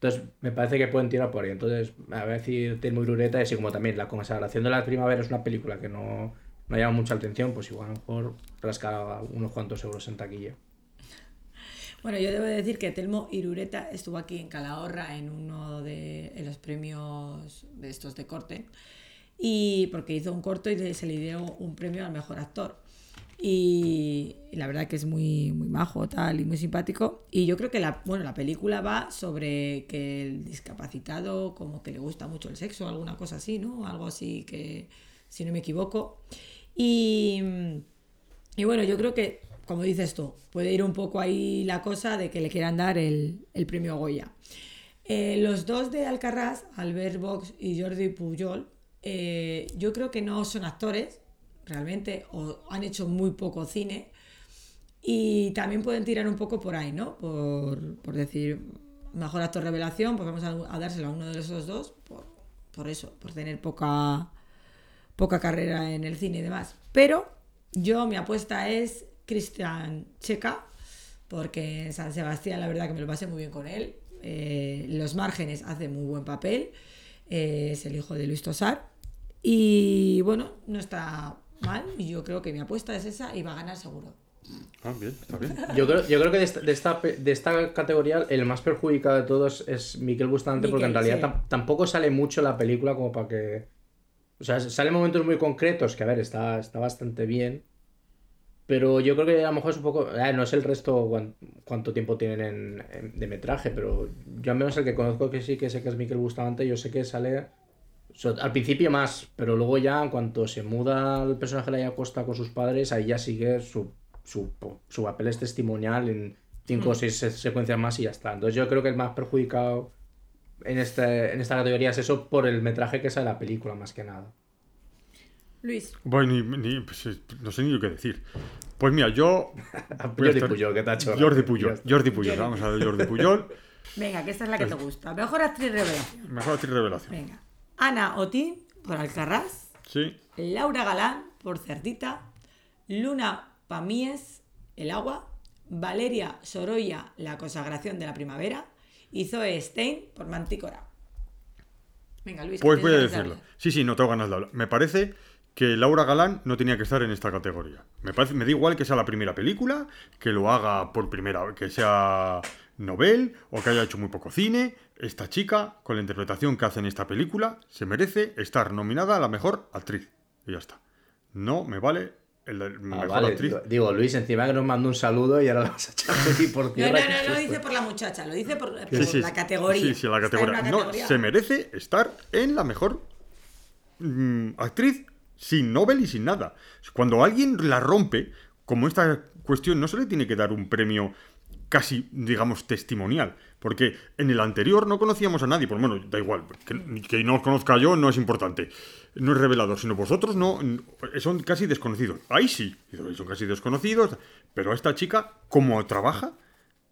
C: Entonces, me parece que pueden tirar por ahí. Entonces, a ver si tengo Irureta, y así como también la consagración de la primavera es una película que no, no llama mucha atención, pues igual a lo mejor rasca unos cuantos euros en taquilla.
D: Bueno, yo debo decir que Telmo Irureta estuvo aquí en Calahorra en uno de los premios de estos de corte y porque hizo un corto y se le dio un premio al mejor actor. Y, la verdad que es muy, muy majo tal y muy simpático. Y yo creo que la, bueno, la película va sobre que el discapacitado como que le gusta mucho el sexo, alguna cosa así, ¿no? Algo así que, si no me equivoco. Y, y bueno, yo creo que, como dices tú, puede ir un poco ahí la cosa de que le quieran dar el, el premio Goya. Eh, los dos de Alcarrás, Albert Box y Jordi Pujol, eh, yo creo que no son actores, realmente, o han hecho muy poco cine. Y también pueden tirar un poco por ahí, ¿no? Por, por decir, mejor actor revelación, pues vamos a, a dárselo a uno de esos dos, por, por eso, por tener poca, poca carrera en el cine y demás. Pero yo, mi apuesta es Cristian Checa, porque en San Sebastián la verdad que me lo pasé muy bien con él. Eh, los márgenes hace muy buen papel. Eh, es el hijo de Luis Tosar. Y bueno, no está mal. Y yo creo que mi apuesta es esa y va a ganar seguro.
B: Ah, bien, está bien. [LAUGHS]
C: Yo creo, yo creo que de esta, de, esta, de esta categoría el más perjudicado de todos es Miquel Bustamante, porque en realidad
D: sí.
C: tampoco sale mucho la película como para que... O sea, salen momentos muy concretos que, a ver, está, está bastante bien. Pero yo creo que a lo mejor es un poco... eh, no sé el resto cuán- cuánto tiempo tienen en, en- de metraje, pero yo al menos el que conozco que sí, que sé que es Miquel Bustamante, yo sé que sale... so- Al principio más, pero luego ya en cuanto se muda el personaje de la Costa con sus padres, ahí ya sigue su, su, su papel es testimonial en cinco o seis se- secuencias más y ya está. Entonces yo creo que el más perjudicado en, este, en esta categoría es eso por el metraje que sale la película, más que nada.
D: Luis,
B: Bueno, ni, ni- pues, eh, no sé ni qué decir. Pues mira, yo. [LAUGHS]
C: Jordi
B: estar-
C: Puyol, que te ha hecho
B: Jordi. Puyol. Jordi Puyol. Vamos a ver Jordi Puyol.
D: venga, que esta es la que te gusta. Mejor actriz revelación.
B: Mejor actriz revelación.
D: Venga. Ana Otín por Alcarrás.
B: Sí.
D: Laura Galán por Cerdita, Luna Pamies, El agua, Valeria Sorolla, La consagración de la primavera y Zoe Stein por Mantícora. Venga, Luis.
B: Pues voy a decirlo.
D: hablar.
B: Sí, sí, no tengo ganas de hablar. Me parece que Laura Galán no tenía que estar en esta categoría. Me parece, me da igual que sea la primera película, que lo haga por primera vez, que sea novel o que haya hecho muy poco cine. Esta chica, con la interpretación que hace en esta película, se merece estar nominada a la mejor actriz. Y ya está. No me vale el, el
C: Ah,
B: mejor
C: vale,
B: actriz.
C: digo, Luis, encima que nos mandó un saludo y ahora lo vas a echar aquí por
D: No,
C: tierra.
D: no,
C: ¿qué es
D: no, no
C: esto?
D: dice por la muchacha, lo dice por, por
B: Sí, sí,
D: la categoría.
B: Sí, sí, la categoría. No,
D: categoría.
B: se merece estar en la mejor mm, actriz sin Nobel y sin nada. Cuando alguien la rompe, como esta cuestión, no se le tiene que dar un premio casi, digamos, testimonial. Porque en el anterior no conocíamos a nadie. Pues bueno, da igual. Que, que no os conozca yo no es importante. No es revelador, sino vosotros no. Son casi desconocidos. Ahí sí, son casi desconocidos. Pero esta chica, como trabaja,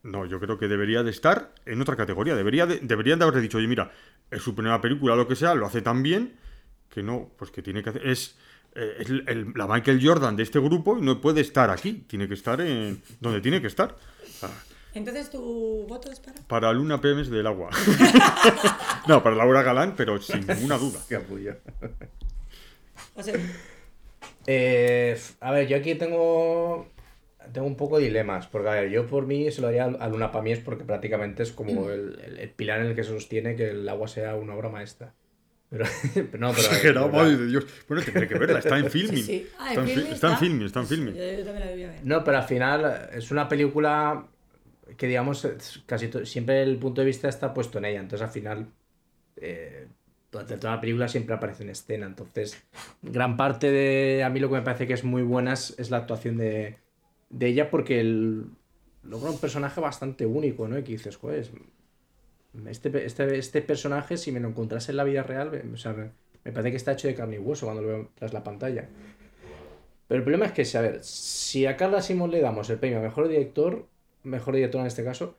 B: no, yo creo que debería de estar en otra categoría. Debería de, deberían de haberle dicho, oye, mira, es su primera película, lo que sea, lo hace tan bien que no, pues que tiene que hacer. Es, eh, el- la Michael Jordan de este grupo y no puede estar aquí. Tiene que estar en donde tiene que estar. Ah,
D: Entonces, ¿tu voto es para?
B: Para Luna Pemes del agua. [LAUGHS] no, para Laura Galán, pero sin ninguna duda.
C: Capullo.
D: José,
C: Eh, a ver, yo aquí tengo tengo un poco de dilemas, porque a ver, yo por mí se lo haría a Luna Pamies porque prácticamente es como el, el- el pilar en el que se sostiene que el agua sea una obra maestra. Pero, [LAUGHS] pero no, pero... [LAUGHS]
B: Exagerado,
C: pero-
B: madre de Dios. Bueno, tendré que verla, está en filming.
D: sí, sí. Ah,
B: está, en
D: Filmin
B: fi- está en filming, está en filming.
D: Yo, yo también la voy a ver.
C: No, pero al final es una película que, digamos, es casi siempre el punto de vista está puesto en ella. Entonces, al final, eh, durante toda la película siempre aparece en escena. Entonces, gran parte de. A mí lo que me parece que es muy buena es, la actuación de, de ella porque el, logra un personaje bastante único, ¿no? Y que dices, pues. este, este, este personaje, si me lo encontrase en la vida real, o sea, me, parece que está hecho de carne y hueso cuando lo veo tras la pantalla. Pero el problema es que, a ver, si a Carla Simón le damos el premio a mejor director, mejor director en este caso,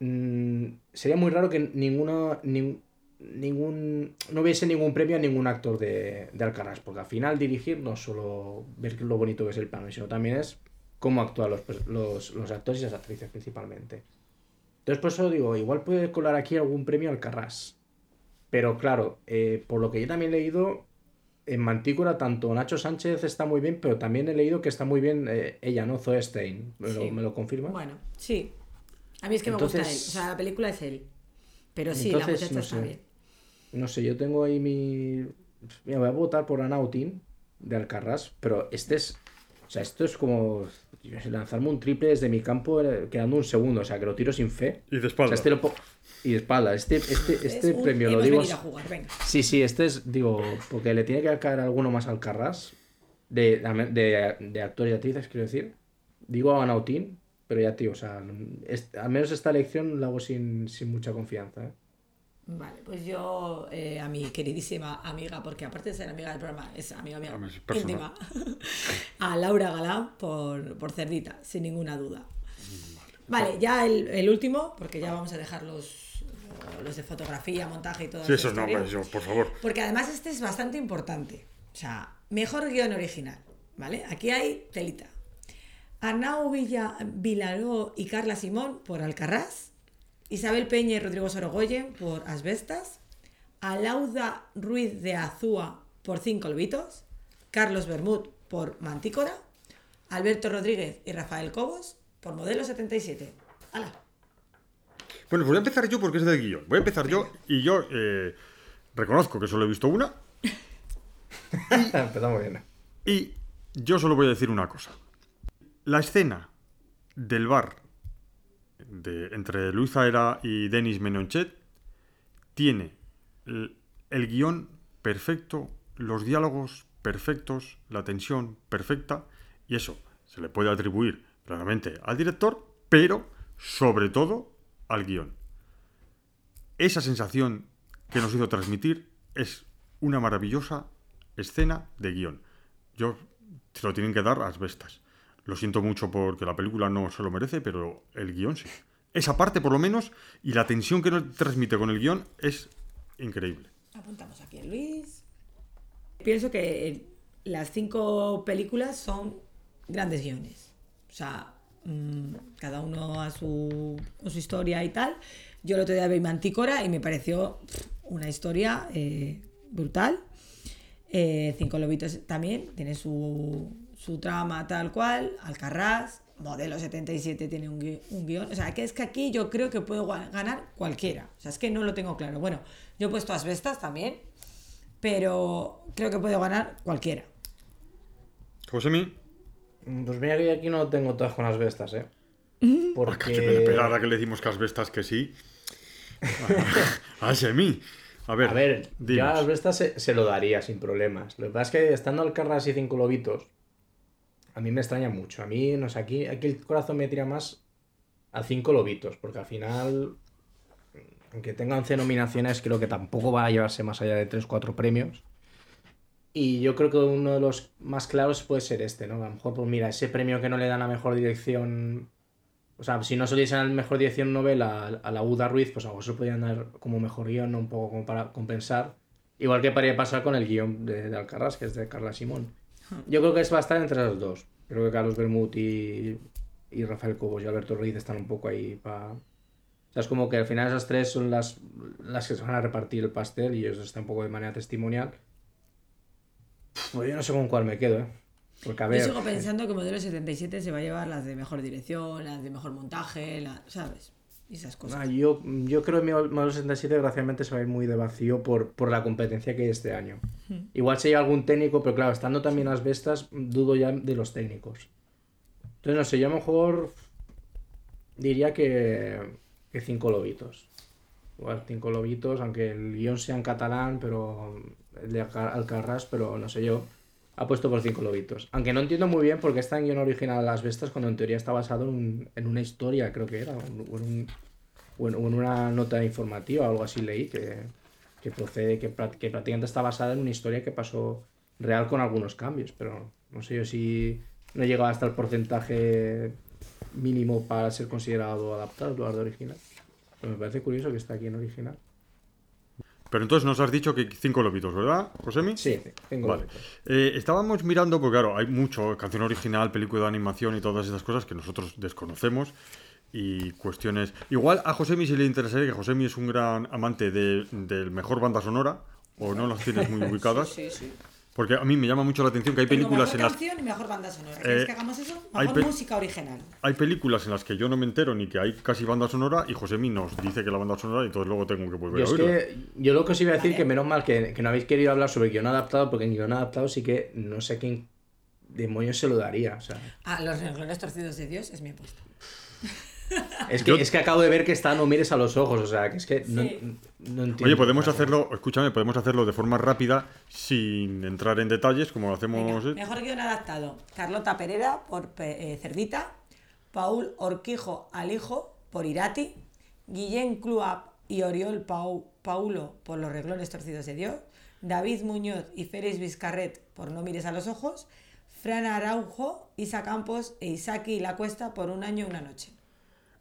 C: mm, sería muy raro que ninguno, nin- ningún, no hubiese ningún premio a ningún actor de, de Alcaraz, porque al final dirigir no es solo ver lo bonito que es el plano, sino también es cómo actúan los, los, los actores y las actrices principalmente. Entonces, por eso digo, igual puede colar aquí algún premio al Carras. Pero claro, eh, por lo que yo también he leído, en Mantícora tanto Nacho Sánchez está muy bien, pero también he leído que está muy bien eh, ella, ¿no? Zoe Stein. ¿Me, lo,
D: Sí.
C: me lo confirma?
D: Bueno, sí. A mí es que me gusta él. O sea, la película es él. Pero sí, la muchacha
C: no
D: está
C: sé.
D: bien.
C: No sé, yo tengo ahí mi. Mira, voy a votar por Anautin de Alcarrás, pero este es. O sea, esto es como lanzarme un triple desde mi campo eh, quedando un segundo, o sea, que lo tiro sin fe.
B: Y de
C: O sea,
B: espalda.
C: este lo po- Y espalda. Este, este, este
D: Es un-
C: premio lo digo.
D: a jugar, venga.
C: Sí, sí, este es, digo, porque le tiene que caer alguno más al Carras, de, de, de actores y actrices, quiero decir. Digo a Anautin, pero ya, tío, o sea, es- al menos esta elección la hago sin, sin mucha confianza. ¿eh?
D: Vale, pues yo eh, a mi queridísima amiga, porque aparte de ser amiga del programa, es amiga mía íntima, [LAUGHS] a Laura Galán por, por Cerdita, sin ninguna duda. Vale, ya el, el último, porque ya vamos a dejar los, los de fotografía, montaje y todo
B: Sí, eso no, hombre, yo, por favor.
D: Porque además este es bastante importante. O sea, mejor guion original, ¿vale? Aquí hay telita. Arnau Villa, Vilaró y Carla Simón por Alcarrás. Isabel Peña y Rodrigo Sorogoyen por Asbestas. Alauda Ruiz de Azúa por Cinco Lobitos. Carlos Bermud por Mantícora. Alberto Rodríguez y Rafael Cobos por Modelo 77. ¡Hala!
B: Bueno, pues voy a empezar yo porque es del guion. Voy a empezar yo y yo eh, reconozco que solo he visto una [LAUGHS]
C: Empezamos bien.
B: y yo solo voy a decir una cosa. La escena del bar de, entre Luis Aera y Denis Menonchet tiene el, el guion perfecto, los diálogos perfectos, la tensión perfecta y eso se le puede atribuir claramente al director, pero sobre todo al guion. Esa sensación que nos hizo transmitir es una maravillosa escena de guion. Yo se lo tienen que dar a asbestas. Lo siento mucho porque la película no se lo merece, pero el guion sí. Esa parte por lo menos y la tensión que nos transmite con el guion es increíble.
D: Apuntamos aquí a Luis. Pienso que las cinco películas son grandes guiones. O sea, mm, cada uno a su, su historia y tal. Yo el otro día vi Mantícora y me pareció una historia eh, brutal. Eh, Cinco Lobitos también tiene su, su trama tal cual. Alcarrás, Modelo 77 tiene un, un guion. O sea, que es que aquí yo creo que puedo ganar cualquiera. O sea, es que no lo tengo claro. Bueno, yo he puesto Asbestas también, pero creo que puedo ganar cualquiera.
B: Josemi,
C: Pues mira que aquí no tengo todas con las bestas, ¿eh? [LAUGHS]
B: me
C: Porque...
B: esperara que le decimos que asbestas que sí. [LAUGHS] a Semi. A ver,
C: A ver,
B: dinos.
C: yo a las bestas se, se lo daría sin problemas. Lo que pasa es que estando al Carras y cinco lobitos, a mí me extraña mucho. A mí, no sé, aquí, aquí el corazón me tira más a cinco lobitos, porque al final, aunque tenga 11 nominaciones, creo que tampoco va a llevarse más allá de 3-4 premios. Y yo creo que uno de los más claros puede ser este, ¿no? A lo mejor, pues mira, ese premio que no le dan a mejor dirección. O sea, si no se a la mejor dirección novela a la Uda Ruiz, pues a mejor se podían dar como mejor guion, ¿no? un poco como para compensar. Igual que podría pasar con el guion de, de Alcarrás, que es de Carla Simón. Yo creo que es va a estar entre los dos. Creo que Carlos Bermud y, y Rafael Cobos y Alberto Ruiz están un poco ahí para. O sea, es como que al final esas tres son las, las que se van a repartir el pastel y ellos están un poco de manera testimonial. Pues yo no sé con cuál me quedo, ¿eh? Porque a ver.
D: Yo sigo pensando que Modelo 77 se va a llevar las de mejor dirección, las de mejor montaje, la- ¿sabes? Y esas cosas.
C: Ah, yo, yo creo que Modelo 67 desgraciadamente se va a ir muy de vacío por, por la competencia que hay este año. Igual se lleva algún técnico, pero claro, estando también las bestas, dudo ya de los técnicos. Entonces, no sé, yo a lo mejor diría que, que cinco lobitos. Igual cinco lobitos, aunque el guion sea en catalán, pero de Alca- Alcarrás, pero no sé yo. Ha puesto por cinco lobitos. Aunque no entiendo muy bien por qué está en guion original Las Bestas cuando en teoría está basado en, un- en una historia, creo que era. o en una nota informativa o algo así leí que, que procede, que, que prácticamente está basada en una historia que pasó real con algunos cambios, pero no sé yo si no llegaba hasta el porcentaje mínimo para ser considerado adaptado en lugar de original. Pero me parece curioso que está aquí en original.
B: Pero entonces nos has dicho que cinco lobitos, ¿verdad, Josemi?
C: Sí, tengo
B: Vale. Eh, estábamos mirando, porque claro, hay mucho, canción original, película de animación y todas esas cosas que nosotros desconocemos y cuestiones... Igual a Josemi sí le interesaría, que Josemi es un gran amante de, del mejor banda sonora, o no las tienes muy [LAUGHS] ubicadas,
D: Sí, sí.
B: Porque a mí me llama mucho la atención que hay
D: Tengo
B: películas
D: mejor
B: en las...
D: canción y mejor banda sonora. ¿Quieres
B: Eh,
D: que hagamos eso?
B: hay
D: Mejor
B: pe-
D: música original.
B: Hay películas en las que yo no me entero ni que hay casi banda sonora y Josemi nos dice que la banda sonora y entonces luego tengo que volver
C: Yo,
B: a
C: es
B: oírla.
C: que, yo lo que os iba a decir
D: Vale.
C: que menos mal que, que no habéis querido hablar sobre guion adaptado, porque en guion adaptado sí que no sé quién demonios se lo daría. O sea,
D: Ah, los renglones torcidos de Dios es mi apuesta.
C: Es, que,
B: Yo-
C: es que acabo de ver que está No mires a los ojos, o sea, que es que no,
D: Sí.
C: no entiendo.
B: Oye, podemos hacerlo, escúchame, podemos hacerlo de forma rápida sin entrar en detalles como lo hacemos...
D: Venga, mejor guion adaptado. Carlota Pereira por eh, Cerdita. Paul Orquijo Alijo por Irati. Guillén Cluab y Oriol Pau, Paulo por Los reglones torcidos de Dios. David Muñoz y Félix Vizcarret por No mires a los ojos. Fran Araujo, Isa Campos e Isaki La Cuesta por Un año y una noche.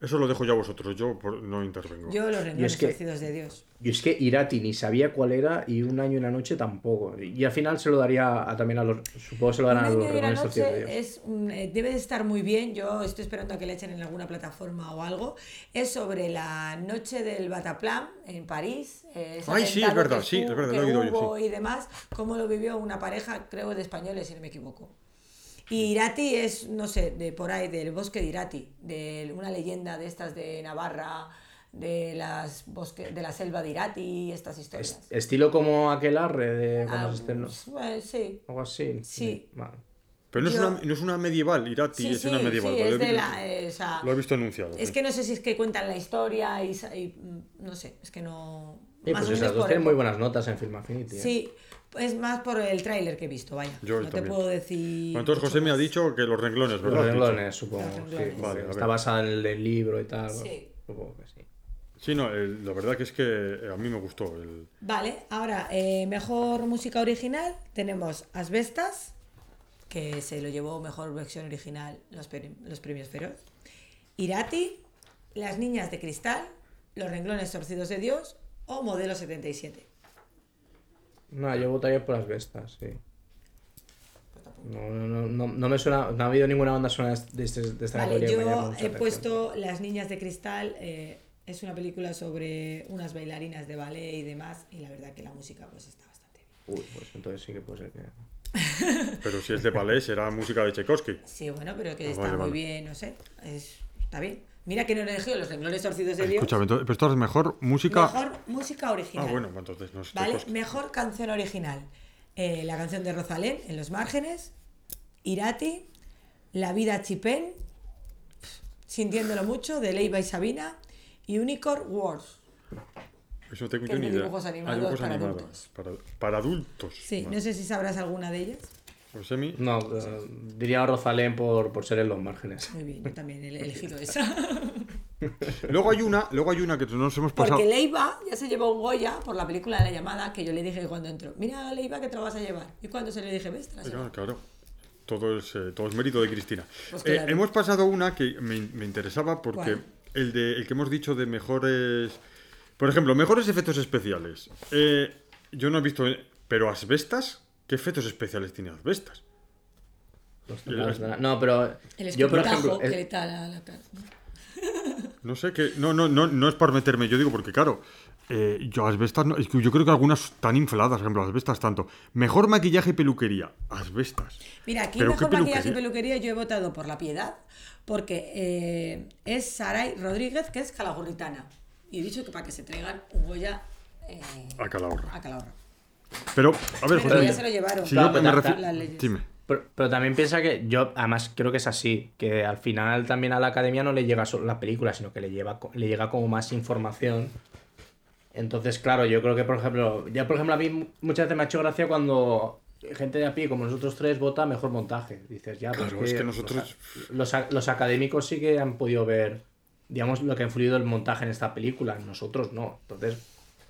B: Eso lo dejo ya a vosotros, yo por- no intervengo.
D: Yo Los renglones
C: que-
D: torcidos de Dios.
C: Yo es que Irati ni sabía cuál era y un año y una noche tampoco. Y al final se lo daría a- también a los. Supongo que se lo darán a los
D: y
C: Torcidos de
D: noche
C: Dios.
D: es, eh, debe de estar muy bien. Yo estoy esperando a que le echen en alguna plataforma o algo. Es sobre la noche del Bataclan en París. eh,
B: Ay, sí, es verdad,
D: que
B: sí, es verdad,
D: que
B: lo he oído yo,
D: hubo y demás. Cómo lo vivió una pareja, creo, de españoles, si no me equivoco. Y Irati es, no sé, de por ahí, del bosque de Irati, de una leyenda de estas de Navarra, de las bosque, de la selva de Irati y estas historias.
C: Es- estilo como aquel arre de cuando
D: Ah,
C: se estrenó.
D: eh, sí.
C: Algo así.
D: Sí.
C: Vale.
B: Pero no es, una, no es una medieval, Irati
D: Sí,
B: es
D: sí,
B: una medieval.
D: sí,
B: lo, he
D: es de
B: visto-
D: la, eh, o sea,
B: lo he visto anunciado.
D: Es
B: sí.
D: que no sé si es que cuentan la historia y, mm, no sé, es que no.
C: Y
D: más
C: pues esas dos tienen muy buenas notas en Film Affinity. ¿eh?
D: Es más por el tráiler que he visto, vaya.
B: Yo
D: no te puedo decir.
B: Bueno, entonces José me ha dicho que los renglones,
C: Los
B: ¿verdad?
C: Renglones, supongo.
D: Los
C: sí.
D: renglones.
B: Vale, a
C: Está
B: ver.
C: basada en el, libro y tal.
D: Sí.
C: Supongo que sí.
B: Sí, no, el- la verdad que es que eh, a mí me gustó. El...
D: Vale, ahora, eh, mejor música original tenemos Asbestas, que se lo llevó mejor versión original los, los premios Feroz. Irati, Las Niñas de Cristal, Los Renglones Torcidos de Dios o Modelo 77.
C: No, yo votaría por las bestas, sí. No, no, no, no, no me suena, no ha habido ninguna banda sonora de, este- de esta
D: Vale, yo he puesto Las Niñas de Cristal. eh, es una película sobre unas bailarinas de ballet y demás. Y la verdad que la música pues está bastante bien.
C: Uy, pues entonces sí que puede ser que. [LAUGHS]
B: Pero si es de ballet, será música de Tchaikovsky.
D: Sí, bueno, pero que
B: Ah,
D: está
B: vale,
D: muy
B: vale.
D: bien, no sé. es- está bien. Mira que no he elegido los renglones torcidos de Dios.
B: Escúchame, pero esto es mejor música.
D: Mejor música original.
B: Ah, bueno, pues entonces no
D: ¿Vale? Mejor canción original. Eh, la canción de Rosalén, En los márgenes. Irati. La vida chipén. Sintiéndolo mucho, de Leiva y Sabina. Y Unicorn Wars.
B: Eso tengo
D: que
B: yo ni
D: de
B: idea.
D: dibujos
B: Ah,
D: animados
B: dibujos
D: para
B: animados.
D: adultos.
B: Para, para adultos.
D: Sí,
B: Vale.
D: no sé si sabrás alguna de ellas.
C: No, eh, diría a Rosalén por, por ser en los márgenes.
D: Muy bien, yo también he [LAUGHS] elegido esa.
B: Luego hay una, luego hay una que nos hemos pasado.
D: Porque Leiva ya se llevó un Goya por la película de La Llamada, que yo le dije cuando entró, mira Leiva que te lo vas a llevar. Y cuando se le dije, ves, te la
B: Claro,
D: llevado".
B: claro. Todo es, eh, todo es mérito de Cristina.
D: Pues
B: Eh, hemos pasado una que me, me interesaba porque
D: ¿Cuál?
B: el, de, el que hemos dicho de mejores... Por ejemplo, mejores efectos especiales. Eh, yo no he visto... Pero Asbestas, ¿qué efectos especiales tiene Asbestas? Las-
C: No, pero
D: El
C: yo, por ejemplo,
D: que le la cara.
B: No sé qué... No, no, no, no es para meterme, yo digo porque claro... eh, yo Asbestas, no- es que yo creo que algunas están infladas, por ejemplo, Asbestas tanto. Mejor maquillaje y peluquería, Asbestas.
D: Mira, aquí mejor maquillaje y
B: peluquería.
D: peluquería yo he votado por La Piedad, porque eh, es Saray Rodríguez, que es calagurritana. Y he dicho que para que se traigan un Goya eh,
B: A Calahorra.
D: a Calahorra.
B: Pero, a ver,
D: Pero
B: José,
D: ya se lo llevaron.
B: si
C: Claro,
B: yo me refiero... Dime.
C: pero, pero también piensa que yo, además creo que es así, que al final también a la academia no le llega solo la película, sino que le, lleva, le llega como más información. Entonces, claro, yo creo que, por ejemplo, ya por ejemplo a mí muchas veces me ha hecho gracia cuando gente de a pie como nosotros tres vota mejor montaje. Dices, ya, pues
B: Claro, es que nosotros-
C: Los, a- los académicos sí que han podido ver digamos, lo que ha influido el montaje en esta película. Nosotros no. Entonces,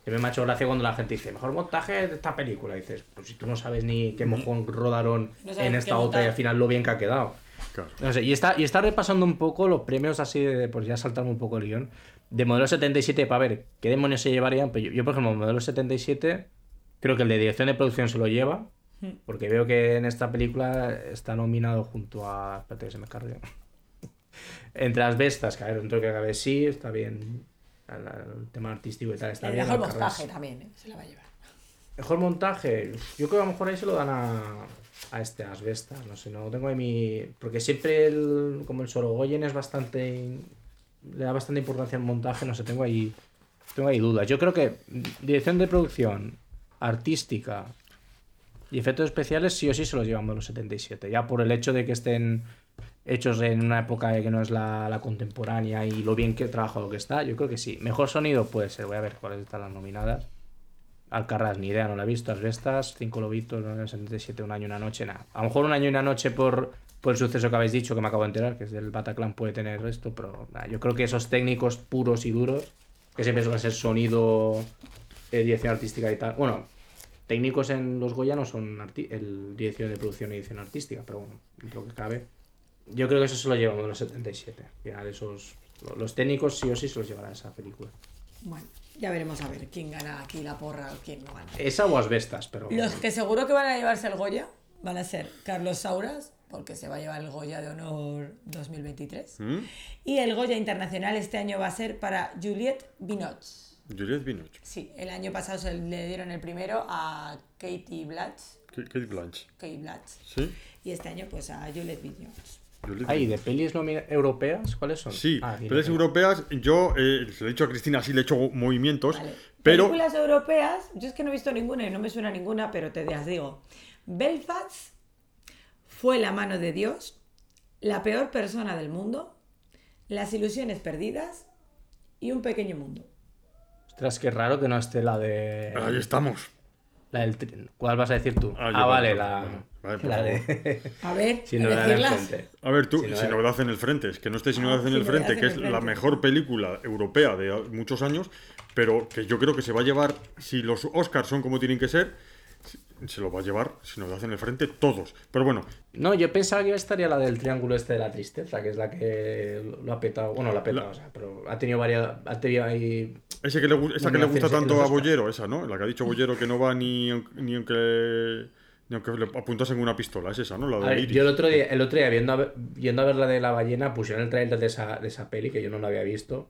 C: siempre me ha hecho gracia cuando la gente dice, mejor montaje de esta película. Y dices, pues si tú no sabes ni qué mojón rodaron
D: No
C: en esta otra y al final lo bien que ha quedado.
B: Claro.
C: No sé, y está, y está repasando un poco los premios así de, pues ya saltarme un poco el guion, de modelo 77 para ver qué demonios se llevarían. Pues yo, yo, por ejemplo, modelo 77, creo que el de dirección de producción se lo lleva, porque veo que en esta película está nominado junto a... Espérate que se me cargue. [LAUGHS] Entre las bestas, que a ver, dentro que sí, está bien. El, el tema artístico y tal está
D: El
C: bien.
D: mejor montaje también, ¿eh? se la va a llevar.
C: Mejor montaje. Yo creo que a lo mejor ahí se lo dan a, a este Asbesta. No sé, no tengo ahí mi. Porque siempre el, como el Sorogoyen es bastante. Le da bastante importancia al montaje, no sé, tengo ahí. Tengo ahí dudas. Yo creo que dirección de producción, artística y efectos especiales sí o sí se los llevan de los 77. Ya por el hecho de que estén hechos en una época que no es la, contemporánea y lo bien que trabajado que está, yo creo que sí. Mejor sonido puede ser. Voy a ver cuáles están las nominadas. Alcarraz, ni idea, no la he visto. Asbestas, Cinco Lobitos, 77, Un año y una noche, nada. A lo mejor un año y una noche por, por el suceso que habéis dicho, que me acabo de enterar, que es del Bataclan, puede tener esto, pero nada, yo creo que esos técnicos puros y duros, que siempre suelen ser sonido, eh, dirección artística y tal. Bueno, técnicos en los Goya no son el dirección de producción y edición artística, pero bueno, lo que cabe. Yo creo que eso se lo llevan los 77. Al final, esos, los técnicos sí o sí se los llevarán a esa película.
D: Bueno, ya veremos a ver quién gana aquí la porra o quién no gana.
C: Esa o Asbestas, pero.
D: Los que seguro que van a llevarse el Goya van a ser Carlos Sauras, porque se va a llevar el Goya de Honor 2023.
B: ¿Mm?
D: Y el Goya Internacional este año va a ser para Juliette Binoche.
B: Juliette Binoche.
D: Sí, el año pasado se le dieron el primero a Katie Blatch.
B: Kate Blanche.
D: Kate Blatch.
B: ¿Sí?
D: Y este año pues a Juliette Binoche.
B: Binoche.
C: ¿de pelis europeas? ¿Cuáles son?
B: Sí,
C: Ah,
B: pelis europeas, yo eh, se lo he dicho a Cristina, sí le he hecho movimientos,
D: Vale.
B: pero...
D: Películas europeas, yo es que no he visto ninguna y no me suena ninguna, pero te las digo. Belfast fue la mano de Dios, la peor persona del mundo, las ilusiones perdidas y un pequeño mundo.
C: Ostras, qué raro que no esté la de.
B: Ahí estamos.
C: La del tri- ¿Cuál vas a decir tú?
B: Ah,
C: Ah, vale, la.
B: vale,
C: de.
D: A ver,
C: Sin novedad en frente.
B: A ver, tú,
C: Sin
B: sin
C: novedad.
B: en el frente, es que no esté sin
D: Ah,
B: novedad en
D: sin
B: el frente, que
D: en
B: es
D: el
B: la mejor película europea de muchos años, pero que yo creo que se va a llevar, si los Oscars son como tienen que ser, se lo va a llevar sin novedad en el frente todos. Pero bueno,
C: No, yo pensaba que estaría la del triángulo este de la tristeza, que es la que lo ha petado. Bueno, lo ha petado,
B: La-
C: o sea, pero ha tenido varias. Ha tenido ahí.
B: ese que le, esa que le gusta tanto a. Bollero, esa, ¿no? La que ha dicho Bollero que no va ni, ni aunque ni aunque le apuntasen una pistola, es esa, ¿no? La
C: A
B: de
C: ver,
B: Iris.
C: yo el otro día, el otro día viendo, a ver, viendo a ver la de la ballena, pusieron el trailer de esa, de esa peli que yo no lo había visto.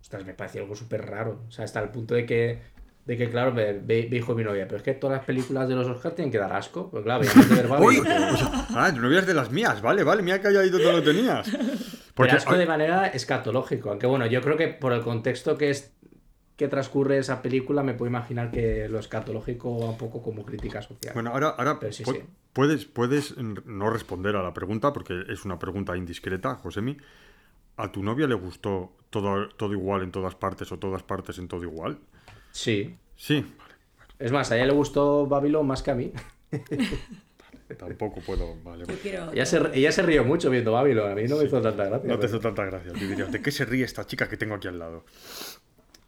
C: Ostras, me pareció algo súper raro. O sea, hasta el punto de que, de que claro, me, me dijo mi novia, pero es que todas las películas de los Oscars tienen que dar asco. Pues claro, de ver Barbie,
B: ¡Uy!
C: porque-
B: O sea, ah, no veas de las mías, vale, vale, mira que ahí donde lo tenías. Porque,
C: Pero asco de manera escatológico. Aunque bueno, yo creo que por el contexto que es que transcurre esa película, me puedo imaginar que lo escatológico va un poco como crítica social.
B: Bueno, ahora, ahora
C: Pero sí,
B: pu-
C: sí.
B: Puedes, puedes no responder a la pregunta porque es una pregunta indiscreta, Josemi. ¿A tu novia le gustó todo, todo igual en todas partes o todas partes en todo igual?
C: Sí.
B: Sí,
C: Es más, a ella le gustó Babylon más que a mí. [LAUGHS]
B: tampoco puedo. Vale,
D: Yo
B: vale.
D: quiero...
C: Ella se, ella se rió mucho viendo Babylon. A mí no me hizo tanta gracia.
B: No te
C: pero-
B: hizo tanta gracia. Yo diría, ¿de qué se ríe esta chica que tengo aquí al lado?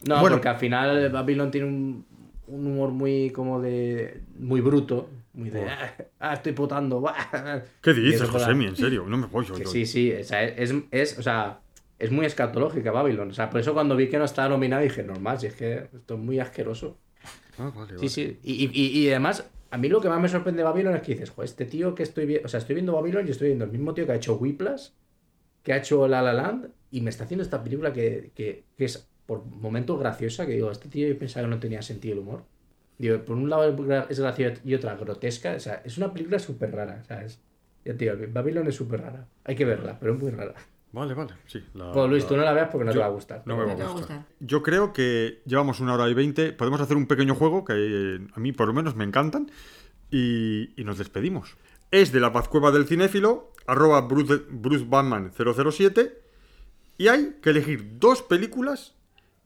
C: No,
B: Bueno.
C: porque al final Babylon tiene un, un humor muy como de. muy bruto. Muy de. "Ah, [LAUGHS] Ah, estoy potando. [LAUGHS] buah".
B: ¿Qué dices, Josemi? En serio, no me voy yo.
C: Que
B: yo-
C: sí, sí. O sea, es, es, o sea, es muy escatológica Babylon. O sea, por eso cuando vi que no estaba nominada dije, normal, si es que esto es muy asqueroso.
B: Ah, vale,
C: Sí,
B: vale.
C: sí. Y, y- y- y además, a mí lo que más me sorprende de Babylon es que dices, joder, este tío que estoy viendo. O sea, estoy viendo Babylon y estoy viendo el mismo tío que ha hecho Whiplash, que ha hecho La La Land, y me está haciendo esta película que, que- que es por momentos graciosa, que digo, este tío yo pensaba que no tenía sentido el humor. Digo, por un lado es graciosa y otra grotesca. O sea, es una película súper rara, ¿sabes? Ya, tío, Babylon es súper rara. Hay que verla, pero es muy rara.
B: Vale, vale, sí. la-
C: Bueno, Luis,
B: la-
C: tú no la veas porque no te
B: Yo-
C: va a gustar.
B: No me va
D: No te
B: a
D: va a
B: gustar.
D: gustar.
B: Yo creo que llevamos una hora y veinte. Podemos hacer un pequeño juego que eh, a mí por lo menos me encantan. Y, y nos despedimos. Es de la Pazcueva del Cinéfilo, arroba Bruce, Bruce Batman 007. Y hay que elegir dos películas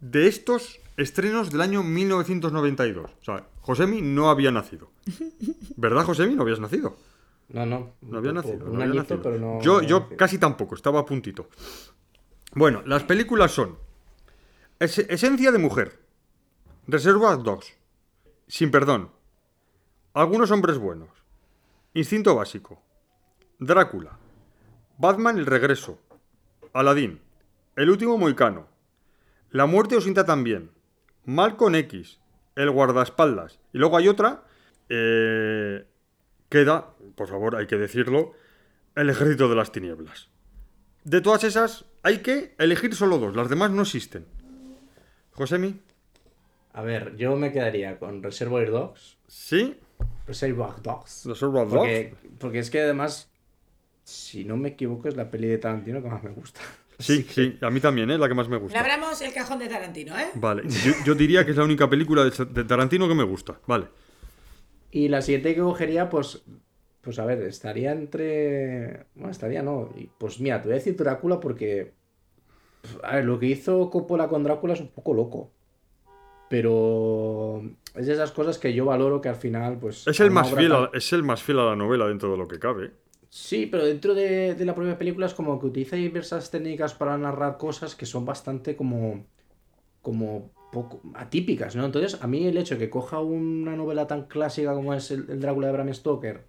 B: de estos estrenos del año 1992. O sea, Josemi no había nacido. ¿Verdad, Josemi? No habías nacido.
C: No, no.
B: No había nacido. no había
C: añito,
B: nacido.
C: pero no.
B: yo
C: no
B: yo casi tampoco, estaba a puntito. Bueno, las películas son Es- Esencia de mujer, Reserva Dogs, Sin perdón, Algunos hombres buenos, Instinto básico, Drácula, Batman el regreso, Aladín, El último moicano, La muerte os sienta también, Malcolm X, El guardaespaldas, y luego hay otra, eh, queda, por favor, hay que decirlo, El ejército de las tinieblas. De todas esas, hay que elegir solo dos, las demás no existen. Josemi,
C: A ver, yo me quedaría con Reservoir Dogs.
B: sí,
C: Reservoir Dogs.
B: Reservoir Dogs.
C: Porque, porque es que además, si no me equivoco, es la peli de Tarantino que más me gusta. [LAUGHS]
B: Sí, sí, a mí también, es la que más me
D: Le
B: gusta.
D: abramos el cajón de Tarantino, ¿eh?
B: Vale, yo, yo diría que es la única película de, de Tarantino que me gusta. Vale.
C: Y la siguiente que cogería, pues. Pues a ver, estaría entre. Bueno, estaría no. Pues mira, te voy a decir Drácula porque. A ver, lo que hizo Coppola con Drácula es un poco loco. Pero. Es de esas cosas que yo valoro que al final, pues.
B: Es el, más fiel a, es el más fiel a la novela dentro de lo que cabe.
C: Sí, pero dentro de, de la propia película es como que utiliza diversas técnicas para narrar cosas que son bastante como. como poco atípicas, ¿no? Entonces, a mí el hecho de que coja una novela tan clásica como es el, Drácula de Bram Stoker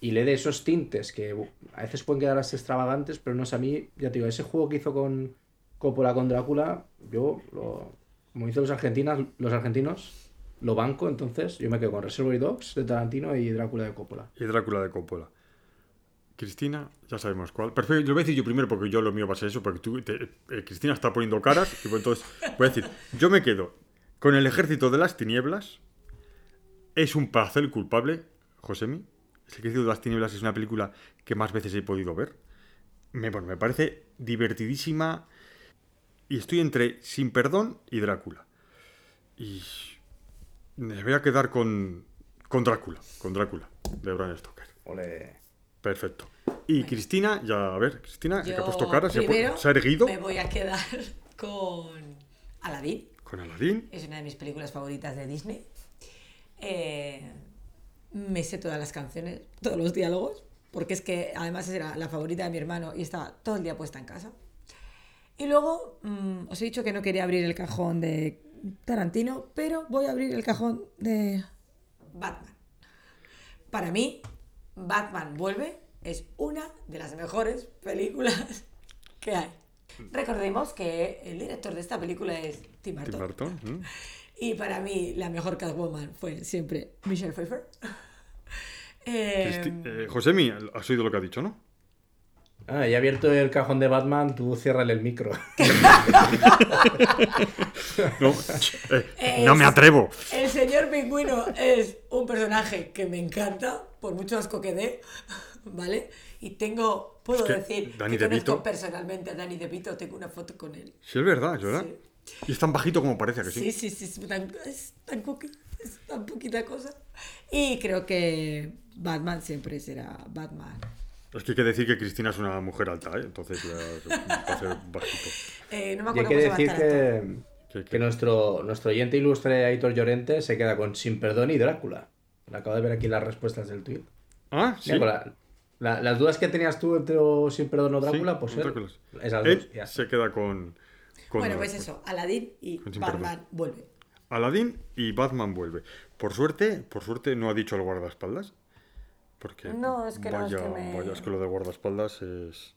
C: y le dé esos tintes que a veces pueden quedar hasta extravagantes, pero no sé, a mí, ya te digo, ese juego que hizo con Coppola con Drácula, yo, lo, como dicen los argentinos, los argentinos, lo banco, entonces yo me quedo con Reservoir Dogs de Tarantino y Drácula de Coppola.
B: Y Drácula de Coppola. Cristina, ya sabemos cuál. Perfecto, lo voy a decir yo primero porque yo lo mío va a ser eso, porque tú, te- eh, Cristina está poniendo caras. Y entonces voy a decir, yo me quedo con el ejército de las tinieblas. Es un placer culpable, Josemi. El ejército de las tinieblas es una película que más veces he podido ver. Me, bueno, me parece divertidísima. Y estoy entre Sin Perdón y Drácula. Y me voy a quedar con, con Drácula, con Drácula, de Bram Stoker.
C: Ole.
B: Perfecto. Y Cristina, ya a ver, Cristina, que ha
D: Yo
B: puesto cara, se ha, se ha erguido
D: Me voy a quedar [LAUGHS] con Aladdin.
B: con Aladín.
D: Es una de mis películas favoritas de Disney. Eh, me sé todas las canciones, todos los diálogos, porque es que además era la favorita de mi hermano y estaba todo el día puesta en casa. Y luego mm, os he dicho que no quería abrir el cajón de Tarantino, pero voy a abrir el cajón de Batman. Para mí, Batman Vuelve es una de las mejores películas [LAUGHS] que hay. Recordemos que el director de esta película es Tim Burton.
B: Tim Burton. ¿mm? [LAUGHS]
D: Y para mí la mejor Catwoman fue siempre Michelle Pfeiffer. [LAUGHS] Eh,
B: Cristi- eh, Josemi, has oído lo que ha dicho, ¿no?
C: Ah, ya abierto el cajón de Batman, tú ciérrale el micro. [LAUGHS]
B: No, eh, no me
D: sí.
B: atrevo.
D: el señor pingüino es un personaje que me encanta, por mucho asco que dé, ¿vale? Y tengo, puedo
B: Es que
D: decir,
B: Danny
D: que conozco
B: DeVito-
D: personalmente a Danny DeVito, tengo una foto con él.
B: Sí, es verdad, es verdad. Y es tan bajito como parece, ¿a que sí.
D: Sí, sí, sí, es tan, es tan cookie, es tan poquita cosa. Y creo que Batman siempre será Batman.
B: Es que hay que decir que Cristina es una mujer alta, ¿eh? Entonces ya se parece bajito. [LAUGHS]
D: Eh, no me
C: Y hay
D: acuerdo
C: que
D: cómo se llama
C: decir que,
B: Que-
C: nuestro, nuestro oyente ilustre Aitor Llorente se queda con Sin Perdón y Drácula. Acabo de ver aquí las respuestas del tuit.
B: Ah, sí.
C: Mira, con la- la- las dudas que tenías tú entre Sin Perdón o Drácula,
B: Sí,
C: pues
B: Drácula.
C: esas
B: Él
C: dos. ya.
B: se queda con. con
D: Bueno, pues eso, Aladdin y Batman vuelve.
B: Aladín y Batman vuelve. Por suerte, por suerte no ha dicho el guardaespaldas. Porque
D: No, es que no, es
B: vaya,
D: que me-
B: vaya, es que lo de guardaespaldas es.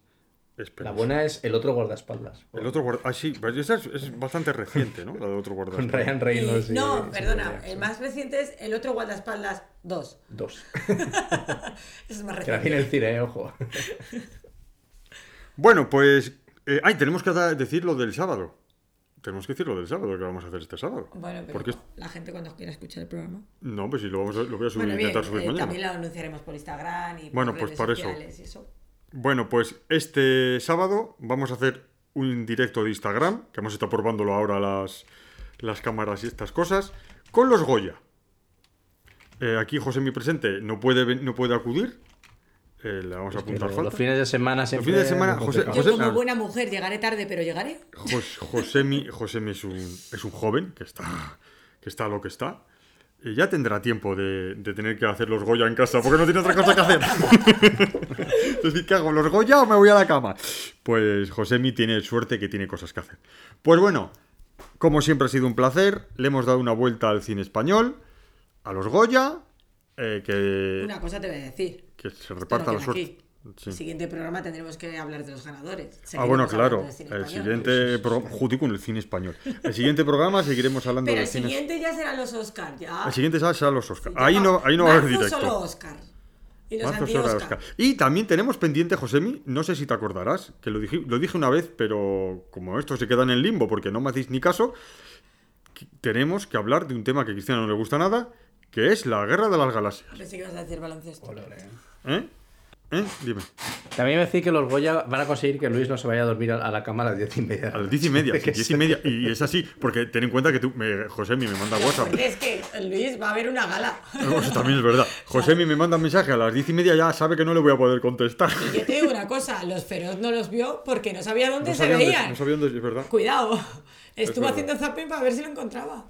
C: La buena es el otro guardaespaldas.
B: El otro guarda... Ah, sí, pues esa es, es bastante reciente, ¿no? La de otro
C: Con
B: guardaespaldas.
C: Ryan
D: Y-
C: Reynolds. y-
D: no,
C: y
D: perdona, el más reciente es el otro guardaespaldas 2.
C: Dos. [LAUGHS]
D: Ese es más
C: Que la el
D: reciente.
C: cine, eh, ojo. [LAUGHS]
B: Bueno, pues. eh, ay, tenemos que decir lo del sábado. Tenemos que decir lo del sábado que vamos a hacer este sábado.
D: Bueno, pero
B: Porque
D: la gente cuando quiera escuchar el programa.
B: No, pues sí, lo, vamos a- lo voy a subir
D: Bueno, bien,
B: intentar subir
D: eh,
B: mañana.
D: también lo anunciaremos por Instagram y por
B: Bueno, pues
D: redes
B: eso.
D: sociales y eso.
B: Bueno, pues este sábado vamos a hacer un directo de Instagram, que hemos estado probándolo ahora las, las cámaras y estas cosas, con los Goya. Eh, aquí José, mi presente, no puede, no puede acudir. Eh, le vamos a apuntar
C: Los,
B: falta.
C: los fines de semana siempre.
B: fines de semana,
C: muy
B: José-
C: complicados.
D: Yo
B: José-
D: como
B: ah.
D: buena mujer llegaré tarde, pero llegaré.
B: Jos- Josemi, Josemi es, un, es un joven que está, que está a lo que está. Eh, ya tendrá tiempo de, de tener que hacer los Goya en casa, porque no tiene otra cosa que hacer. [LAUGHS] es decir, ¿qué hago? ¿Los Goya o me voy a la cama? Pues Josemi tiene suerte que tiene cosas que hacer. Pues bueno, como siempre ha sido un placer, le hemos dado una vuelta al cine español, a los Goya, eh, que,
D: Una cosa te voy a decir.
B: que se reparta
D: no
B: la suerte.
D: aquí.
B: Sí.
D: El siguiente programa tendremos que hablar de los ganadores.
B: Ah, bueno,
D: Seguiremos
B: claro.
D: hablando de cine
B: El siguiente programa. Judy con el cine español. El siguiente programa seguiremos hablando
D: Pero
B: del
D: el
B: cine.
D: siguiente ya serán los Oscars, ya.
B: El siguiente será los Oscars.
D: Ya
B: Ahí no, ahí no va a haber directo.
D: solo Oscar. Y los anti-Oscar.
B: Oscar. Y también tenemos pendiente, Josemi, no sé si te acordarás, que lo dije, lo dije una vez, pero como esto se queda en el limbo porque no me hacéis ni caso, que- tenemos que hablar de un tema que a Cristiano no le gusta nada, que es la guerra de las galaxias.
D: Pensé que ibas a decir baloncesto.
B: ¿Eh? ¿Eh? Dime.
C: También me decir que los Goya van a conseguir que Luis no se vaya a dormir a la cama a las diez y media.
B: A las diez y media, [LAUGHS] sí, diez y media. Y es así, porque ten en cuenta que tú, me, Josemi me manda WhatsApp.
D: Porque es que Luis va a ver una gala. [LAUGHS]
B: Eso también es verdad. Josemi me manda un mensaje a las diez y media, ya sabe que no le voy a poder contestar.
D: Y yo te digo una cosa, los feroz no los vio porque no sabía dónde
B: No
D: se veían.
B: no sabía dónde- es verdad.
D: Cuidado. Estuvo
B: verdad.
D: haciendo zapping para ver si lo encontraba.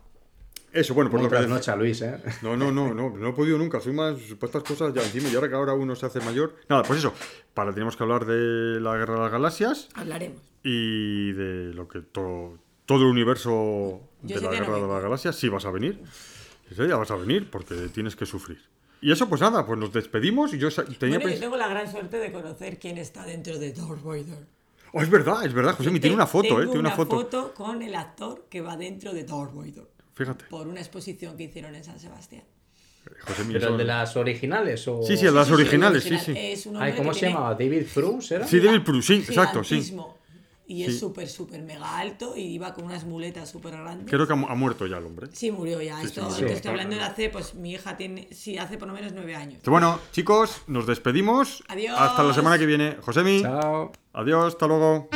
B: Eso, bueno, por
C: Muy
B: lo que decía-
C: trasnocha, Luis, ¿eh?
B: No, no, no, no, no he podido nunca. Soy más para estas cosas ya encima. Y ahora que ahora uno se hace mayor. Nada, pues eso. Para tenemos que hablar de la guerra de las galaxias
D: Hablaremos.
B: y de lo que to- todo el universo
D: Yo
B: de la
D: día no
B: guerra de las galaxias. Sí vas a venir. Ese día vas a venir porque tienes que sufrir. Y eso, pues nada, pues nos despedimos. Y yo tenía
D: Bueno, yo tengo la gran suerte de conocer quién está dentro de Darth Vader.
B: Oh, es verdad, es verdad. José, tiene una foto,
D: Tengo
B: ¿eh? Tiene una foto.
D: con el actor que va dentro de Darth Vader.
B: Fíjate.
D: Por una exposición que hicieron en San Sebastián.
B: José
C: ¿Pero el de las originales o...?
B: Sí, sí, el de las
D: Sí,
B: originales, sí,
D: original.
B: sí.
D: Es un hombre
C: Ay, ¿cómo se
D: tiene
C: llamaba? ¿David Bruce era?
B: Sí, David Bruce, sí, exacto, sí.
D: Y es
B: Sí.
D: súper, súper mega alto y iba con unas muletas súper grandes.
B: Creo que ha, mu- ha muerto ya el hombre.
D: Sí, murió ya.
B: Sí,
D: Esto,
B: sí,
D: te
B: sí.
D: estoy hablando de hace, pues mi hija tiene, sí, hace por lo menos nueve años.
B: Bueno, chicos, nos despedimos.
D: Adiós.
B: Hasta la semana que viene. Josemi.
C: Chao.
B: Adiós, hasta luego.